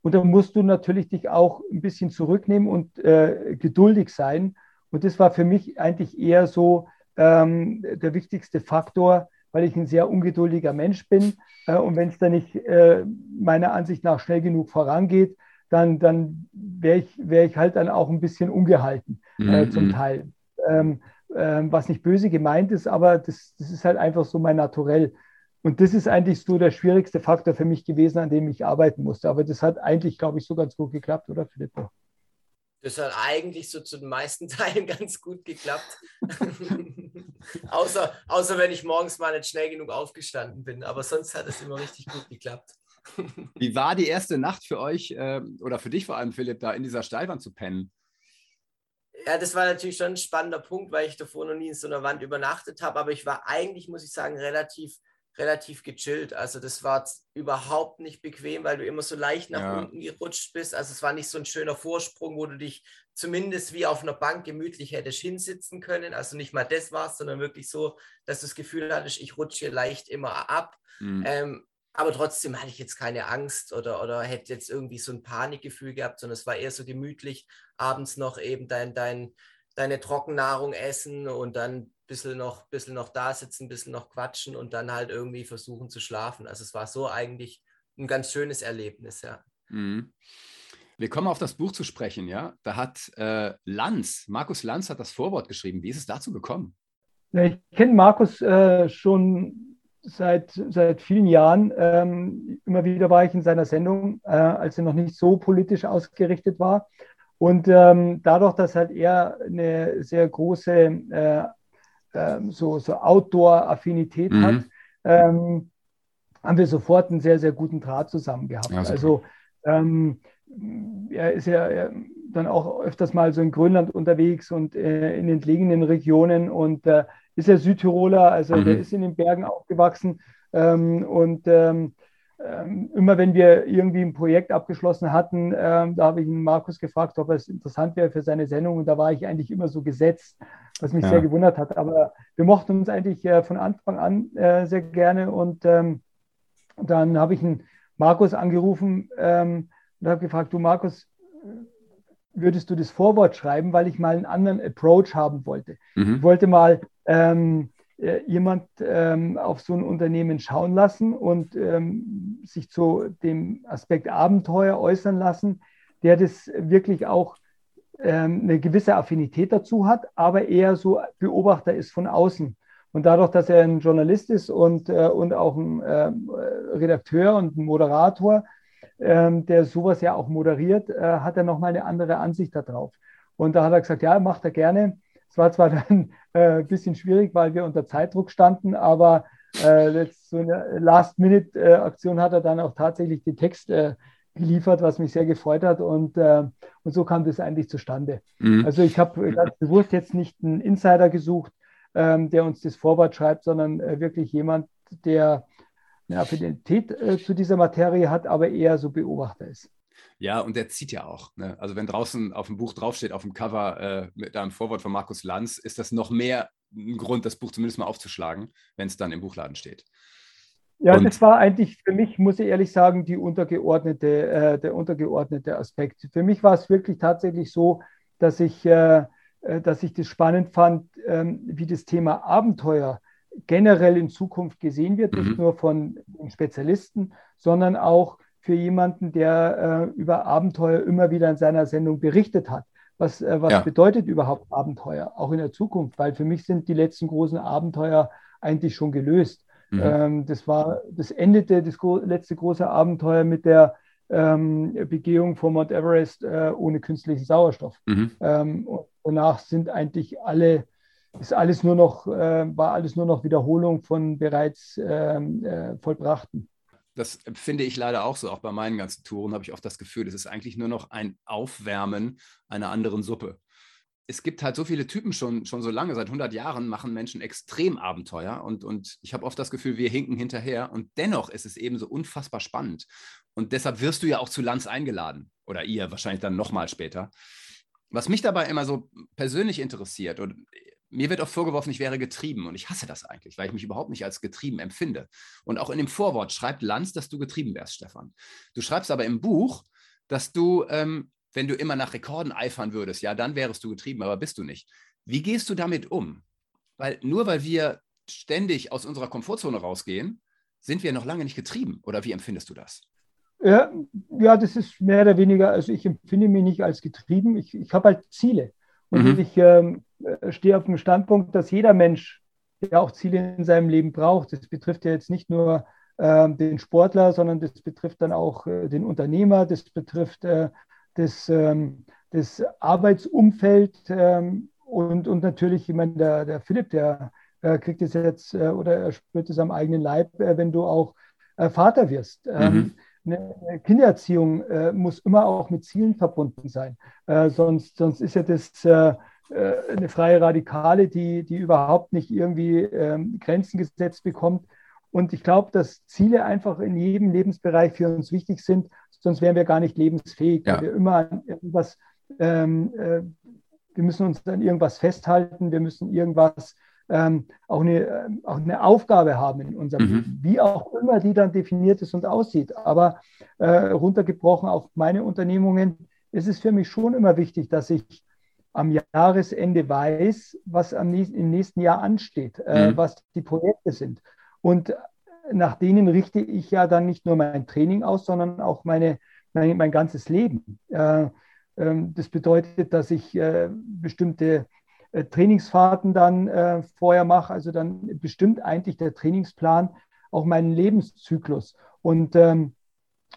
Und da musst du natürlich dich auch ein bisschen zurücknehmen und äh, geduldig sein. Und das war für mich eigentlich eher so ähm, der wichtigste Faktor, weil ich ein sehr ungeduldiger Mensch bin. Äh, und wenn es dann nicht äh, meiner Ansicht nach schnell genug vorangeht, dann, dann wäre ich, wär ich halt dann auch ein bisschen ungehalten äh, mhm. zum Teil. Ähm, ähm, was nicht böse gemeint ist, aber das, das ist halt einfach so mein Naturell. Und das ist eigentlich so der schwierigste Faktor für mich gewesen, an dem ich arbeiten musste. Aber das hat eigentlich, glaube ich, so ganz gut geklappt, oder Philippo? Das hat eigentlich so zu den meisten Teilen ganz gut geklappt. außer, außer wenn ich morgens mal nicht schnell genug aufgestanden bin. Aber sonst hat es immer richtig gut geklappt. Wie war die erste Nacht für euch äh, oder für dich vor allem, Philipp, da in dieser Steilwand zu pennen? Ja, das war natürlich schon ein spannender Punkt, weil ich davor noch nie in so einer Wand übernachtet habe. Aber ich war eigentlich, muss ich sagen, relativ relativ gechillt. Also das war überhaupt nicht bequem, weil du immer so leicht nach ja. unten gerutscht bist. Also es war nicht so ein schöner Vorsprung, wo du dich zumindest wie auf einer Bank gemütlich hättest hinsitzen können. Also nicht mal das war sondern wirklich so, dass du das Gefühl hattest, ich rutsche hier leicht immer ab. Mhm. Ähm, aber trotzdem hatte ich jetzt keine Angst oder, oder hätte jetzt irgendwie so ein Panikgefühl gehabt, sondern es war eher so gemütlich, abends noch eben dein, dein, deine Trockennahrung essen und dann bisschen noch, bisschen noch da sitzen, ein bisschen noch quatschen und dann halt irgendwie versuchen zu schlafen. Also es war so eigentlich ein ganz schönes Erlebnis, ja. Mhm. Wir kommen auf das Buch zu sprechen, ja. Da hat äh, Lanz, Markus Lanz hat das Vorwort geschrieben. Wie ist es dazu gekommen? Ja, ich kenne Markus äh, schon seit, seit vielen Jahren. Ähm, immer wieder war ich in seiner Sendung, äh, als er noch nicht so politisch ausgerichtet war. Und ähm, dadurch, dass halt er eine sehr große äh, ähm, so, so Outdoor-Affinität mhm. hat, ähm, haben wir sofort einen sehr, sehr guten Draht zusammen gehabt. Ja, also ähm, er ist ja dann auch öfters mal so in Grönland unterwegs und äh, in entlegenen Regionen und äh, ist ja Südtiroler, also mhm. der ist in den Bergen aufgewachsen ähm, und ähm, immer wenn wir irgendwie ein Projekt abgeschlossen hatten, ähm, da habe ich ihn Markus gefragt, ob es interessant wäre für seine Sendung und da war ich eigentlich immer so gesetzt, was mich ja. sehr gewundert hat. Aber wir mochten uns eigentlich äh, von Anfang an äh, sehr gerne und ähm, dann habe ich ihn Markus angerufen ähm, und habe gefragt, du Markus, würdest du das Vorwort schreiben, weil ich mal einen anderen Approach haben wollte. Mhm. Ich wollte mal ähm, äh, jemand ähm, auf so ein Unternehmen schauen lassen und ähm, sich zu dem Aspekt Abenteuer äußern lassen, der das wirklich auch ähm, eine gewisse Affinität dazu hat, aber eher so Beobachter ist von außen. Und dadurch, dass er ein Journalist ist und, äh, und auch ein äh, Redakteur und ein Moderator, ähm, der sowas ja auch moderiert, äh, hat er nochmal eine andere Ansicht darauf. Und da hat er gesagt, ja, macht er gerne. Es war zwar dann äh, ein bisschen schwierig, weil wir unter Zeitdruck standen, aber äh, so eine Last-Minute-Aktion hat er dann auch tatsächlich den Text äh, geliefert, was mich sehr gefreut hat. Und, äh, und so kam das eigentlich zustande. Mhm. Also ich habe ganz bewusst jetzt nicht einen Insider gesucht, ähm, der uns das Vorwort schreibt, sondern äh, wirklich jemand, der eine Affinität äh, zu dieser Materie hat, aber eher so Beobachter ist. Ja, und der zieht ja auch. Ne? Also wenn draußen auf dem Buch draufsteht, auf dem Cover äh, mit einem Vorwort von Markus Lanz, ist das noch mehr ein Grund, das Buch zumindest mal aufzuschlagen, wenn es dann im Buchladen steht. Ja, und das war eigentlich für mich, muss ich ehrlich sagen, die untergeordnete, äh, der untergeordnete Aspekt. Für mich war es wirklich tatsächlich so, dass ich, äh, äh dass ich das spannend fand, ähm, wie das Thema Abenteuer generell in Zukunft gesehen wird, mhm. nicht nur von Spezialisten, sondern auch für jemanden, der äh, über Abenteuer immer wieder in seiner Sendung berichtet hat. was, äh, was ja. bedeutet überhaupt Abenteuer, auch in der Zukunft, weil für mich sind die letzten großen Abenteuer eigentlich schon gelöst. Mhm. Ähm, das war, das endete, das gro letzte große Abenteuer mit der ähm, Begehung vor Mount Everest äh, ohne künstlichen Sauerstoff. Mhm. Ähm, danach sind eigentlich alle, ist alles nur noch, äh, war alles nur noch Wiederholung von bereits ähm, äh, vollbrachten. Das finde ich leider auch so. Auch bei meinen ganzen Touren habe ich oft das Gefühl, es ist eigentlich nur noch ein Aufwärmen einer anderen Suppe es gibt halt so viele Typen schon, schon so lange, seit 100 Jahren machen Menschen extrem Abenteuer und, und ich habe oft das Gefühl, wir hinken hinterher und dennoch ist es eben so unfassbar spannend. Und deshalb wirst du ja auch zu Lanz eingeladen oder ihr wahrscheinlich dann nochmal später. Was mich dabei immer so persönlich interessiert und mir wird oft vorgeworfen, ich wäre getrieben und ich hasse das eigentlich, weil ich mich überhaupt nicht als getrieben empfinde. Und auch in dem Vorwort schreibt Lanz, dass du getrieben wärst, Stefan. Du schreibst aber im Buch, dass du ähm, wenn du immer nach Rekorden eifern würdest, ja, dann wärst du getrieben, aber bist du nicht. Wie gehst du damit um? Weil nur weil wir ständig aus unserer Komfortzone rausgehen, sind wir noch lange nicht getrieben. Oder wie empfindest du das? Ja, ja das ist mehr oder weniger, also ich empfinde mich nicht als getrieben. Ich, ich habe halt Ziele. Und mhm. ich ähm, stehe auf dem Standpunkt, dass jeder Mensch ja auch Ziele in seinem Leben braucht. Das betrifft ja jetzt nicht nur äh, den Sportler, sondern das betrifft dann auch äh, den Unternehmer, das betrifft äh, das, ähm, das Arbeitsumfeld ähm, und, und natürlich, ich meine, der, der Philipp, der äh, kriegt es jetzt äh, oder er spürt es am eigenen Leib, äh, wenn du auch äh, Vater wirst. Ähm, mhm. eine Kindererziehung äh, muss immer auch mit Zielen verbunden sein. Äh, sonst, sonst ist ja das eine freie Radikale, die, die überhaupt nicht irgendwie ähm, Grenzen gesetzt bekommt. Und ich glaube, dass Ziele einfach in jedem Lebensbereich für uns wichtig sind sonst wären wir gar nicht lebensfähig, ja. wir immer an irgendwas, ähm, äh, wir müssen uns an irgendwas festhalten, wir müssen irgendwas, ähm, auch, eine, äh, auch eine Aufgabe haben in unserem mhm. Leben, wie auch immer die dann definiert ist und aussieht. Aber äh, runtergebrochen auf meine Unternehmungen ist es für mich schon immer wichtig, dass ich am Jahresende weiß, was am nächsten, im nächsten Jahr ansteht, äh, mhm. was die Projekte sind. Und nach denen richte ich ja dann nicht nur mein Training aus, sondern auch meine, mein, mein ganzes Leben. Äh, äh, das bedeutet, dass ich äh, bestimmte äh, Trainingsfahrten dann äh, vorher mache. Also dann bestimmt eigentlich der Trainingsplan auch meinen Lebenszyklus. Und, ähm,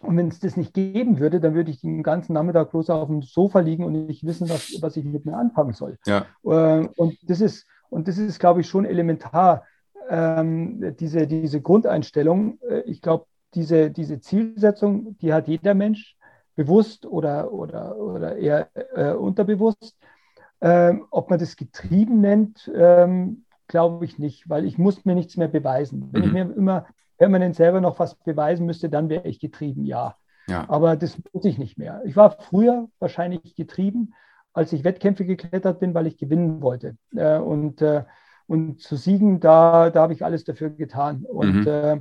und wenn es das nicht geben würde, dann würde ich den ganzen Nachmittag bloß auf dem Sofa liegen und nicht wissen, was, was ich mit mir anfangen soll. Ja. Äh, und das ist, und das ist, glaube ich, schon elementar ähm, diese, diese Grundeinstellung, äh, ich glaube, diese, diese Zielsetzung, die hat jeder Mensch bewusst oder, oder, oder eher äh, unterbewusst. Ähm, ob man das getrieben nennt, ähm, glaube ich nicht, weil ich muss mir nichts mehr beweisen. Wenn mhm. ich mir immer permanent selber noch was beweisen müsste, dann wäre ich getrieben, ja. ja. Aber das muss ich nicht mehr. Ich war früher wahrscheinlich getrieben, als ich Wettkämpfe geklettert bin, weil ich gewinnen wollte. Äh, und äh, und zu siegen, da, da habe ich alles dafür getan. Und mhm. äh,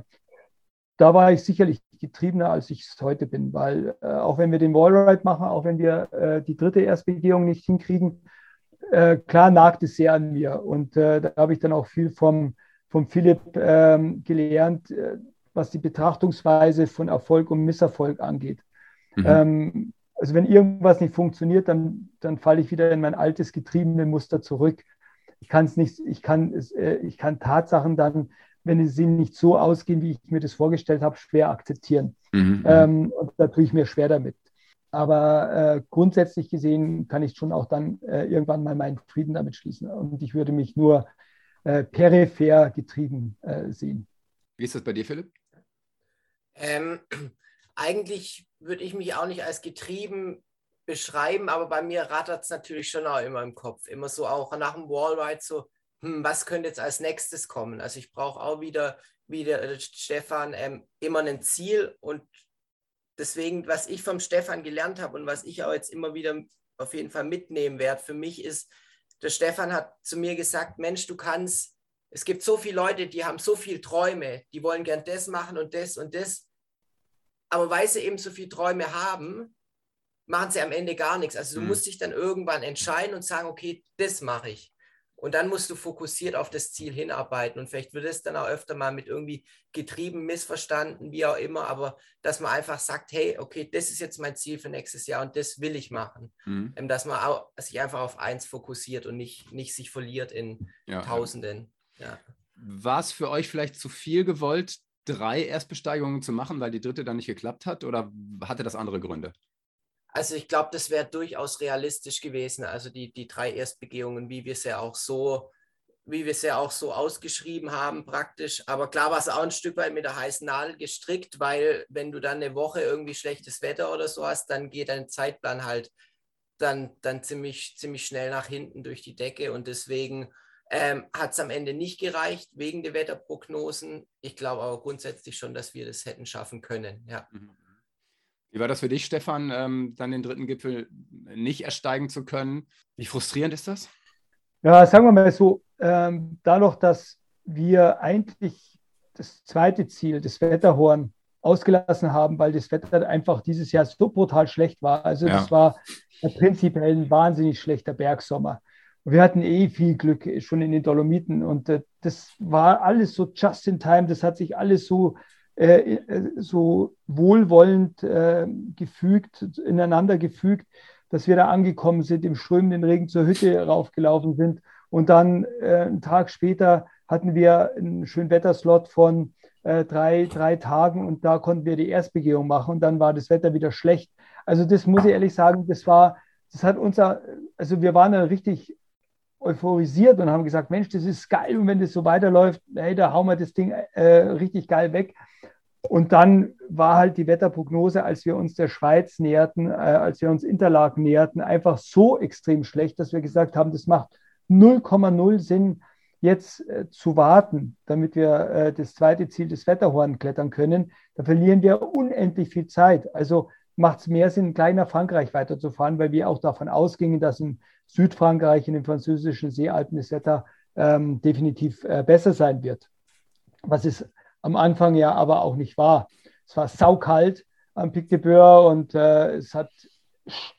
da war ich sicherlich getriebener, als ich es heute bin, weil äh, auch wenn wir den Wallride machen, auch wenn wir äh, die dritte Erstbegehung nicht hinkriegen, äh, klar nagt es sehr an mir. Und da habe ich dann auch viel vom, vom Philipp ähm, gelernt, äh, was die Betrachtungsweise von Erfolg und Misserfolg angeht. Mhm. Ähm, also wenn irgendwas nicht funktioniert, dann, dann falle ich wieder in mein altes getriebene Muster zurück ich kann es nicht, ich kann es, äh, ich kann Tatsachen dann, wenn sie nicht so ausgehen, wie ich mir das vorgestellt habe, schwer akzeptieren. Mhm. mhm. Ähm, und da tue ich mir schwer damit. Aber äh, grundsätzlich gesehen kann ich schon auch dann äh, irgendwann mal meinen Frieden damit schließen. Und ich würde mich nur äh, peripher getrieben äh, sehen. Wie ist das bei dir, Philipp? Ähm, eigentlich würde ich mich auch nicht als getrieben beschreiben, aber bei mir rattert es natürlich schon auch immer im Kopf. Immer so auch nach dem Wallride so, hm, was könnte jetzt als nächstes kommen? Also ich brauche auch wieder, wie der äh, Stefan, ähm, immer ein Ziel und deswegen, was ich vom Stefan gelernt habe und was ich auch jetzt immer wieder auf jeden Fall mitnehmen werde, für mich ist, der Stefan hat zu mir gesagt, Mensch, du kannst, es gibt so viele Leute, die haben so viele Träume, die wollen gern das machen und das und das, aber weil sie eben so viele Träume haben, machen sie am Ende gar nichts. Also du mhm. musst dich dann irgendwann entscheiden und sagen, okay, das mache ich. Und dann musst du fokussiert auf das Ziel hinarbeiten. Und vielleicht wird es dann auch öfter mal mit irgendwie getrieben, missverstanden, wie auch immer. Aber dass man einfach sagt, hey, okay, das ist jetzt mein Ziel für nächstes Jahr und das will ich machen. Mhm. Ähm, dass man auch, sich einfach auf eins fokussiert und nicht, nicht sich verliert in ja, Tausenden. Ja. War es für euch vielleicht zu viel gewollt, drei Erstbesteigungen zu machen, weil die dritte dann nicht geklappt hat? Oder hatte das andere Gründe? Also ich glaube, das wäre durchaus realistisch gewesen. Also die, die drei Erstbegehungen, wie wir es ja auch so, wie wir es ja auch so ausgeschrieben haben, praktisch. Aber klar war es auch ein Stück weit mit der heißen Nadel gestrickt, weil wenn du dann eine Woche irgendwie schlechtes Wetter oder so hast, dann geht dein Zeitplan halt dann, dann ziemlich, ziemlich schnell nach hinten durch die Decke. Und deswegen ähm, hat es am Ende nicht gereicht wegen der Wetterprognosen. Ich glaube aber grundsätzlich schon, dass wir das hätten schaffen können. Ja. Mhm. Wie war das für dich, Stefan, ähm, dann den dritten Gipfel nicht ersteigen zu können? Wie frustrierend ist das? Ja, sagen wir mal so, ähm, dadurch, dass wir eigentlich das zweite Ziel, das Wetterhorn, ausgelassen haben, weil das Wetter einfach dieses Jahr so brutal schlecht war. Also ja. das war prinzipiell ein wahnsinnig schlechter Bergsommer. Und wir hatten eh viel Glück schon in den Dolomiten und äh, das war alles so just in time, das hat sich alles so äh, äh, so wohlwollend äh, gefügt, ineinander gefügt, dass wir da angekommen sind, im strömenden Regen zur Hütte raufgelaufen sind. Und dann äh, einen Tag später hatten wir einen schönen Wetterslot von äh, drei, drei Tagen und da konnten wir die Erstbegehung machen und dann war das Wetter wieder schlecht. Also das muss ich ehrlich sagen, das war, das hat unser, also wir waren da richtig euphorisiert und haben gesagt, Mensch, das ist geil und wenn das so weiterläuft, hey, da hauen wir das Ding äh, richtig geil weg. Und dann war halt die Wetterprognose, als wir uns der Schweiz näherten, äh, als wir uns Interlaken näherten, einfach so extrem schlecht, dass wir gesagt haben, das macht 0,0 Sinn, jetzt äh, zu warten, damit wir äh, das zweite Ziel des Wetterhorn klettern können. Da verlieren wir unendlich viel Zeit. Also macht es mehr Sinn, nach Frankreich weiterzufahren, weil wir auch davon ausgingen, dass in Südfrankreich, in den französischen Seealpen Wetter ähm, definitiv äh, besser sein wird. Was es am Anfang ja aber auch nicht war. Es war saukalt am Pic de Beur und äh, es hat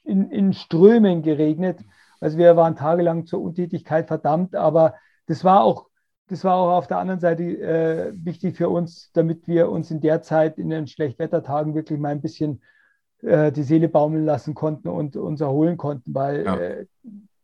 in, in Strömen geregnet. Also wir waren tagelang zur Untätigkeit verdammt, aber das war auch, das war auch auf der anderen Seite äh, wichtig für uns, damit wir uns in der Zeit in den Schlechtwettertagen wirklich mal ein bisschen äh, die Seele baumeln lassen konnten und uns erholen konnten, weil ja. Äh,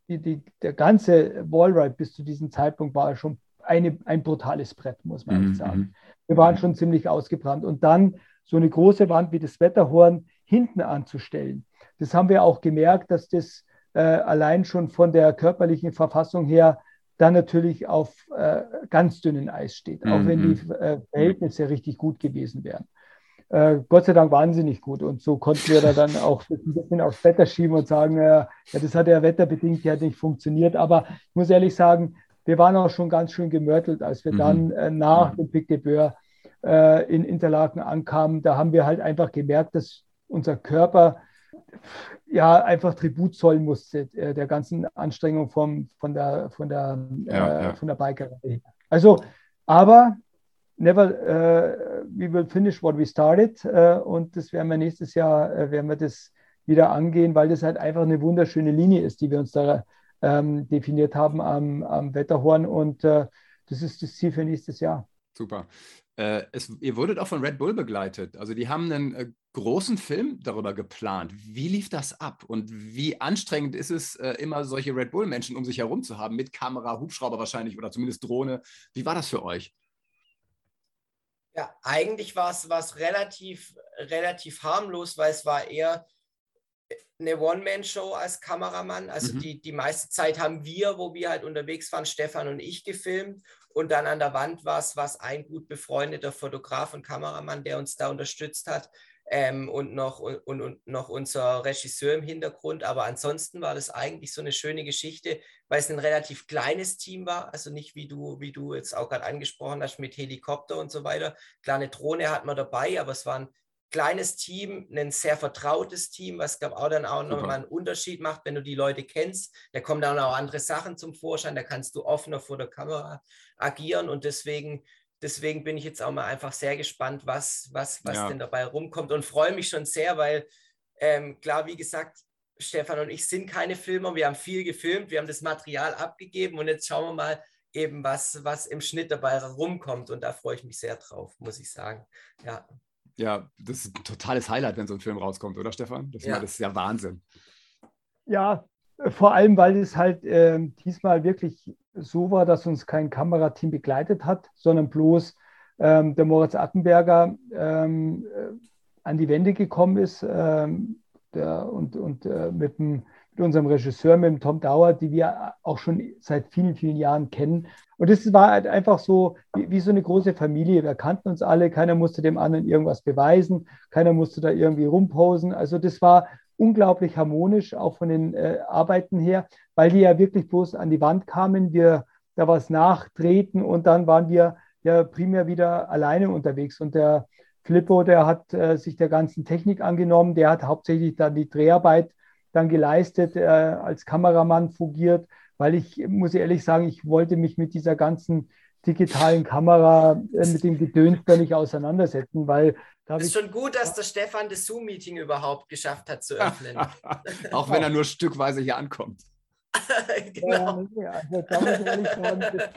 die, die, der ganze Wallride bis zu diesem Zeitpunkt war schon eine, ein brutales Brett, muss man mhm. sagen. Mhm. Wir waren schon ziemlich ausgebrannt. Und dann so eine große Wand wie das Wetterhorn hinten anzustellen. Das haben wir auch gemerkt, dass das äh, allein schon von der körperlichen Verfassung her dann natürlich auf äh, ganz dünnen Eis steht, auch mhm. wenn die mhm. äh, Verhältnisse richtig gut gewesen wären. Äh, Gott sei Dank wahnsinnig gut. Und so konnten wir da dann auch ein bisschen aufs Wetter schieben und sagen, äh, ja, das hat ja wetterbedingt ja nicht funktioniert. Aber ich muss ehrlich sagen, wir waren auch schon ganz schön gemörtelt, als wir mhm. dann äh, nach dem Pic de Beur äh, in Interlaken ankamen. Da haben wir halt einfach gemerkt, dass unser Körper ja einfach Tribut zollen musste äh, der ganzen Anstrengung vom, von der, von der, ja, ja. Von der Bikerei. Also, aber never, uh, we will finish what we started uh, und das werden wir nächstes Jahr, uh, werden wir das wieder angehen, weil das halt einfach eine wunderschöne Linie ist, die wir uns da ähm, definiert haben am, am Wetterhorn. Und das ist das Ziel für nächstes Jahr. Super. Es, ihr wurdet auch von Red Bull begleitet. Also die haben einen großen Film darüber geplant. Wie lief das ab und wie anstrengend ist es, immer solche Red Bull-Menschen um sich herum zu haben, mit Kamera, Hubschrauber wahrscheinlich oder zumindest Drohne? Wie war das für euch? Ja, eigentlich war es relativ, relativ harmlos, weil es war eher eine One-Man-Show als Kameramann. Also mhm. die, die meiste Zeit haben wir, wo wir halt unterwegs waren, Stefan und ich gefilmt. Und dann an der Wand war es was ein gut befreundeter Fotograf und Kameramann, der uns da unterstützt hat. Ähm, und, noch, und, und noch unser Regisseur im Hintergrund. Aber ansonsten war das eigentlich so eine schöne Geschichte, weil es ein relativ kleines Team war. Also nicht wie du, wie du jetzt auch gerade angesprochen hast mit Helikopter und so weiter. Kleine Drohne hat man dabei, aber es waren kleines Team, ein sehr vertrautes Team, was glaube auch dann auch nochmal einen Unterschied macht, wenn du die Leute kennst. Da kommen dann auch andere Sachen zum Vorschein, da kannst du offener vor der Kamera agieren und deswegen, deswegen bin ich jetzt auch mal einfach sehr gespannt, was, was, was ja. denn dabei rumkommt und freue mich schon sehr, weil ähm, klar, wie gesagt, Stefan und ich sind keine Filmer, wir haben viel gefilmt, wir haben das Material abgegeben und jetzt schauen wir mal eben, was, was im Schnitt dabei rumkommt. Und da freue ich mich sehr drauf, muss ich sagen. Ja. Ja, das ist ein totales Highlight, wenn so ein Film rauskommt, oder Stefan? Das, ja. das ist ja Wahnsinn. Ja, vor allem, weil es halt äh, diesmal wirklich so war, dass uns kein Kamerateam begleitet hat, sondern bloß ähm, der Moritz Attenberger ähm, äh, an die Wände gekommen ist ähm, der, und, und äh, mit, dem, mit unserem Regisseur, mit dem Tom Dauer, die wir auch schon seit vielen, vielen Jahren kennen. Und es war halt einfach so wie, wie, so eine große Familie. Wir kannten uns alle, keiner musste dem anderen irgendwas beweisen, keiner musste da irgendwie rumposen. Also das war unglaublich harmonisch, auch von den äh, Arbeiten her, weil die ja wirklich bloß an die Wand kamen, wir da was nachtreten und dann waren wir ja primär wieder alleine unterwegs. Und der Flippo, der hat äh, sich der ganzen Technik angenommen, der hat hauptsächlich dann die Dreharbeit dann geleistet, äh, als Kameramann fungiert, weil ich, muss ehrlich sagen, ich wollte mich mit dieser ganzen digitalen Kamera, äh, mit dem Gedöns da nicht auseinandersetzen, weil es ist schon gut, dass der Stefan das Zoom-Meeting überhaupt geschafft hat zu öffnen. Auch wenn er nur stückweise hier ankommt. genau. Ja, also da muss ich ehrlich sagen, das,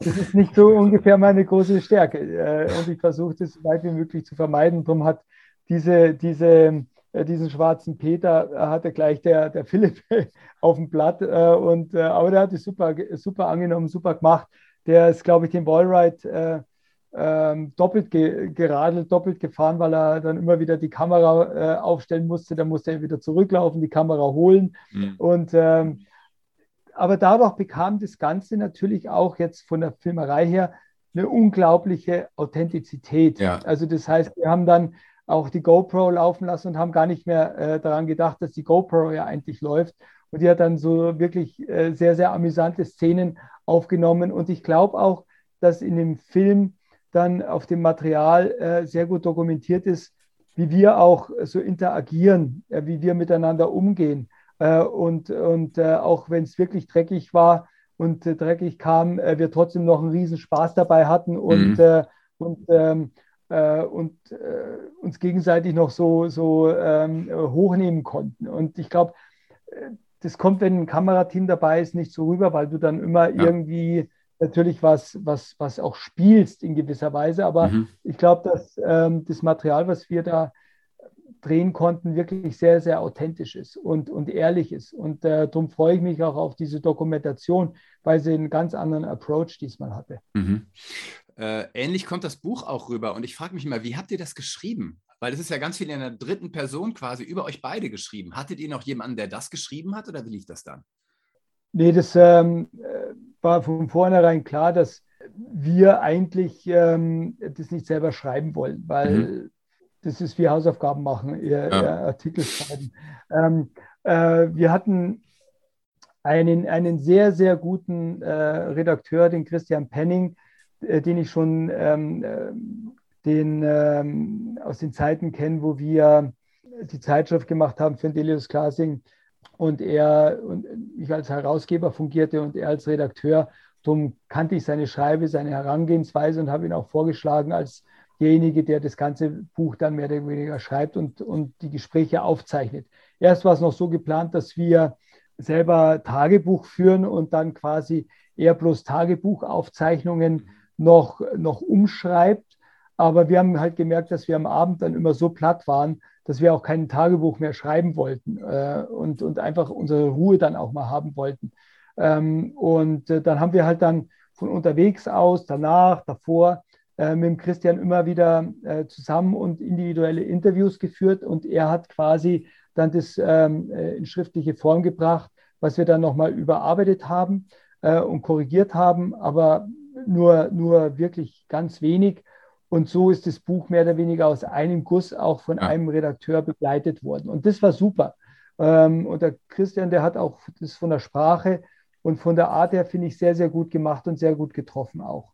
das, ist nicht so ungefähr meine große Stärke. Äh, und ich versuche das so weit wie möglich zu vermeiden. Darum hat diese, diese, äh, diesen schwarzen Peter hatte gleich der, der Philipp auf dem Blatt. Und, aber der hat es super, super angenommen, super gemacht. Der ist, glaube ich, den Ballride ähm, doppelt ge geradelt, doppelt gefahren, weil er dann immer wieder die Kamera äh, aufstellen musste. Dann musste er wieder zurücklaufen, die Kamera holen. Mhm. Und ähm, aber dadurch bekam das Ganze natürlich auch jetzt von der Filmerei her eine unglaubliche Authentizität. Ja. Also das heißt, wir haben dann auch die GoPro laufen lassen und haben gar nicht mehr äh, daran gedacht, dass die GoPro ja eigentlich läuft. Und die hat dann so wirklich äh, sehr, sehr amüsante Szenen aufgenommen. Und ich glaube auch, dass in dem Film dann auf dem Material äh, sehr gut dokumentiert ist, wie wir auch so interagieren, äh, wie wir miteinander umgehen. Äh, und und äh, auch wenn es wirklich dreckig war und äh, dreckig kam, äh, wir trotzdem noch einen riesen Spaß dabei hatten und, mhm. und, ähm, und uns gegenseitig noch so, so ähm, hochnehmen konnten. Und ich glaube, das kommt, wenn ein Kamerateam dabei ist, nicht so rüber, weil du dann immer ja. irgendwie natürlich was, was, was auch spielst in gewisser Weise. Aber mhm. ich glaube, dass ähm, das Material, was wir da drehen konnten, wirklich sehr, sehr authentisch ist und, und ehrlich ist. Und äh, darum freue ich mich auch auf diese Dokumentation, weil sie einen ganz anderen Approach diesmal hatte. Mhm. Äh, ähnlich kommt das Buch auch rüber. Und ich frage mich mal, wie habt ihr das geschrieben? Weil es ist ja ganz viel in der dritten Person quasi über euch beide geschrieben. Hattet ihr noch jemanden, der das geschrieben hat oder wie lief das dann? Nee, das ähm, äh, war von vornherein klar, dass wir eigentlich ähm, das nicht selber schreiben wollen, weil mhm. das ist wie Hausaufgaben machen, eher, ja. eher Artikel schreiben. Ähm, äh, wir hatten einen, einen sehr, sehr guten äh, Redakteur, den Christian Penning, äh, den ich schon ähm, äh, den, ähm, aus den Zeiten kenne, wo wir die Zeitschrift gemacht haben für den Delius Klasing und er und ich als Herausgeber fungierte und er als Redakteur. Darum kannte ich seine Schreibe, seine Herangehensweise und habe ihn auch vorgeschlagen als derjenige, der das ganze Buch dann mehr oder weniger schreibt und, und die Gespräche aufzeichnet. Erst war es noch so geplant, dass wir selber Tagebuch führen und dann quasi er bloß Tagebuchaufzeichnungen noch, noch umschreibt. Aber wir haben halt gemerkt, dass wir am Abend dann immer so platt waren, dass wir auch kein Tagebuch mehr schreiben wollten äh, und, und einfach unsere Ruhe dann auch mal haben wollten. Ähm, und äh, dann haben wir halt dann von unterwegs aus, danach, davor äh, mit dem Christian immer wieder äh, zusammen und individuelle Interviews geführt und er hat quasi dann das ähm, äh, in schriftliche Form gebracht, was wir dann nochmal überarbeitet haben äh, und korrigiert haben, aber nur, nur wirklich ganz wenig. Und so ist das Buch mehr oder weniger aus einem Guss auch von ja. einem Redakteur begleitet worden. Und das war super. Ähm, und der Christian, der hat auch das von der Sprache und von der Art her, finde ich, sehr, sehr gut gemacht und sehr gut getroffen auch.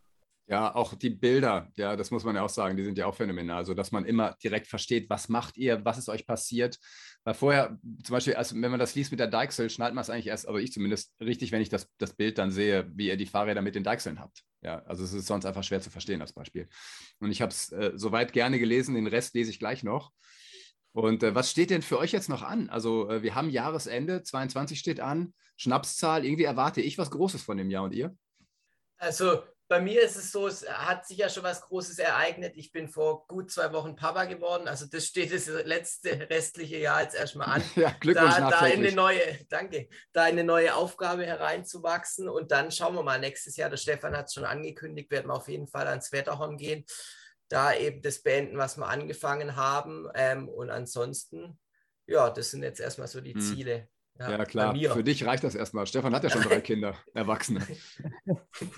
Ja, auch die Bilder, ja, das muss man ja auch sagen, die sind ja auch phänomenal. Also, dass man immer direkt versteht, was macht ihr, was ist euch passiert. Weil vorher, zum Beispiel, also wenn man das liest mit der Deichsel, schnallt man es eigentlich erst, also ich zumindest, richtig, wenn ich das, das Bild dann sehe, wie ihr die Fahrräder mit den Deichseln habt. Ja, also es ist sonst einfach schwer zu verstehen, das Beispiel. Und ich habe es äh, soweit gerne gelesen, den Rest lese ich gleich noch. Und äh, was steht denn für euch jetzt noch an? Also äh, wir haben Jahresende, 22 steht an, Schnapszahl. Irgendwie erwarte ich was Großes von dem Jahr und ihr? Also bei mir ist es so, es hat sich ja schon was Großes ereignet. Ich bin vor gut zwei Wochen Papa geworden. Also das steht das letzte restliche Jahr jetzt erstmal an. Ja, Glückwunsch da, da eine neue, danke, da eine neue Aufgabe hereinzuwachsen. Und dann schauen wir mal nächstes Jahr, der Stefan hat es schon angekündigt, werden wir auf jeden Fall ans Wetterhorn gehen. Da eben das beenden, was wir angefangen haben. Ähm, und ansonsten, ja, das sind jetzt erstmal so die hm. Ziele. Ja, ja klar. Für dich reicht das erstmal. Stefan hat ja schon drei Kinder, Erwachsene.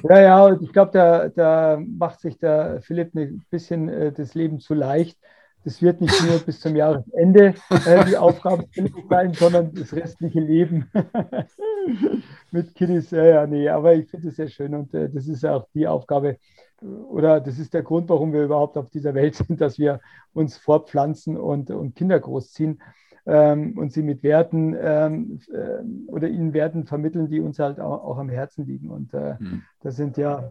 Ja, ja, und ich glaube, da, da macht sich der Philipp ein bisschen äh, das Leben zu leicht. Das wird nicht nur bis zum Jahresende äh, die Aufgabe sein, sondern das restliche Leben mit Kiddies. Ja, ja, nee, aber ich finde es sehr schön und äh, das ist auch die Aufgabe oder das ist der Grund, warum wir überhaupt auf dieser Welt sind, dass wir uns fortpflanzen und, und Kinder großziehen und sie mit Werten ähm, äh, oder ihnen Werten vermitteln, die uns halt auch, auch am Herzen liegen. Und mhm. das sind ja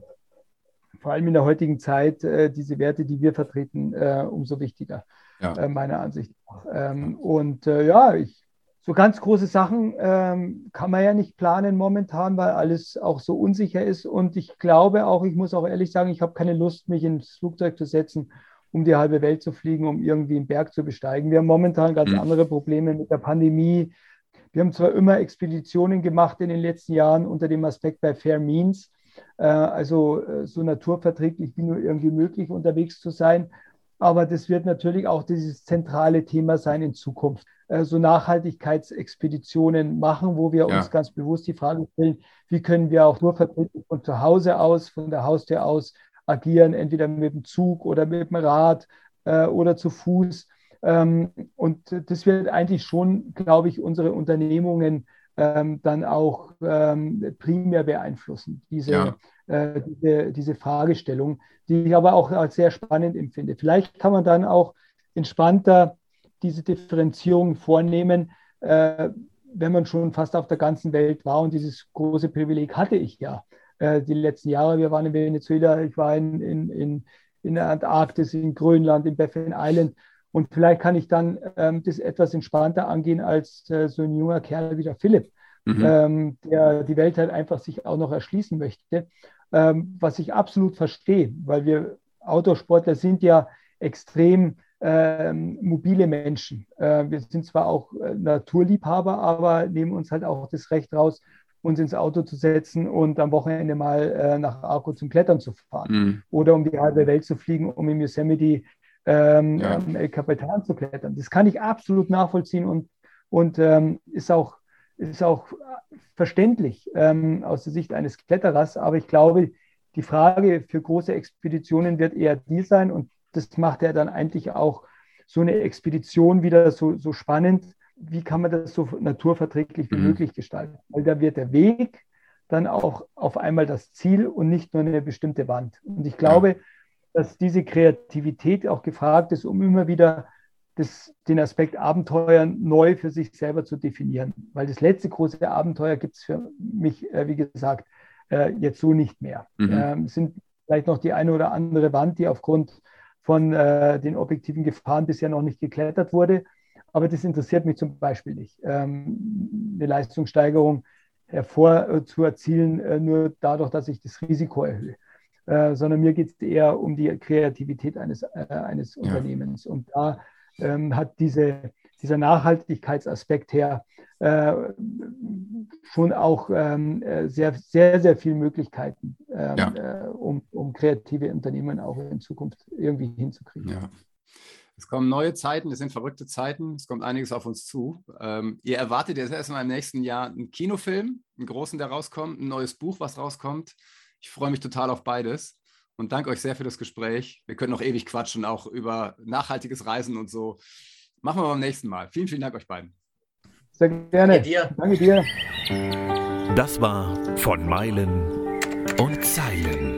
vor allem in der heutigen Zeit äh, diese Werte, die wir vertreten, äh, umso wichtiger, ja. Meiner Ansicht nach. Ähm, und ja, ich, so ganz große Sachen ähm, kann man ja nicht planen momentan, weil alles auch so unsicher ist. Und ich glaube auch, ich muss auch ehrlich sagen, ich habe keine Lust, mich ins Flugzeug zu setzen um die halbe Welt zu fliegen, um irgendwie einen Berg zu besteigen. Wir haben momentan ganz mhm. andere Probleme mit der Pandemie. Wir haben zwar immer Expeditionen gemacht in den letzten Jahren unter dem Aspekt bei Fair Means, äh, also äh, so naturverträglich wie nur irgendwie möglich unterwegs zu sein. Aber das wird natürlich auch dieses zentrale Thema sein in Zukunft. Äh, so Nachhaltigkeitsexpeditionen machen, wo wir ja. uns ganz bewusst die Frage stellen, wie können wir auch nur vertreten von zu Hause aus, von der Haustür aus agieren, entweder mit dem Zug oder mit dem Rad äh, oder zu Fuß. Ähm, und das wird eigentlich schon, glaube ich, unsere Unternehmungen ähm, dann auch ähm, primär beeinflussen, diese, ja. äh, diese, diese Fragestellung, die ich aber auch als sehr spannend empfinde. Vielleicht kann man dann auch entspannter diese Differenzierung vornehmen, äh, wenn man schon fast auf der ganzen Welt war. Und dieses große Privileg hatte ich ja äh, die letzten Jahre. Wir waren in Venezuela, ich war in, in, in, in der Antarktis, in Grönland, in Baffin Island. Und vielleicht kann ich dann ähm, das etwas entspannter angehen als äh, so ein junger Kerl wie der Philipp, mhm. ähm, der die Welt halt einfach sich auch noch erschließen möchte. Ähm, was ich absolut verstehe, weil wir Autosportler sind ja extrem ähm, mobile Menschen. Äh, wir sind zwar auch äh, Naturliebhaber, aber nehmen uns halt auch das Recht raus, uns ins Auto zu setzen und am Wochenende mal äh, nach Arco zum Klettern zu fahren mhm. oder um die halbe Welt zu fliegen, um im Yosemite ähm, ja. am El Capitan zu klettern. Das kann ich absolut nachvollziehen und, und ähm, ist, auch, ist auch verständlich ähm, aus der Sicht eines Kletterers. Aber ich glaube, die Frage für große Expeditionen wird eher die sein und das macht ja dann eigentlich auch so eine Expedition wieder so, so spannend, wie kann man das so naturverträglich wie mhm. möglich gestalten? Weil da wird der Weg dann auch auf einmal das Ziel und nicht nur eine bestimmte Wand. Und ich glaube, ja. dass diese Kreativität auch gefragt ist, um immer wieder das, den Aspekt Abenteuer neu für sich selber zu definieren. Weil das letzte große Abenteuer gibt es für mich, äh, wie gesagt, äh, jetzt so nicht mehr. Mhm. Ähm, es sind vielleicht noch die eine oder andere Wand, die aufgrund von äh, den objektiven Gefahren bisher noch nicht geklettert wurde. Aber das interessiert mich zum Beispiel nicht. Ähm, eine Leistungssteigerung hervorzuerzielen, äh, nur dadurch, dass ich das Risiko erhöhe. Äh, sondern mir geht es eher um die Kreativität eines, äh, eines ja. Unternehmens. Und da ähm, hat diese, dieser Nachhaltigkeitsaspekt her äh, schon auch ähm, äh, sehr, sehr, sehr viele Möglichkeiten, ja. Äh, um, um kreative Unternehmen auch in Zukunft irgendwie hinzukriegen. Ja. Es kommen neue Zeiten, es sind verrückte Zeiten, es kommt einiges auf uns zu. Ähm, ihr erwartet jetzt erstmal im nächsten Jahr einen Kinofilm, einen großen, der rauskommt, ein neues Buch, was rauskommt. Ich freue mich total auf beides und danke euch sehr für das Gespräch. Wir können noch ewig quatschen, auch über nachhaltiges Reisen und so. Machen wir beim nächsten Mal. Vielen, vielen Dank euch beiden. Sehr gerne. Danke dir. Danke dir. Das war von Meilen und Zeilen.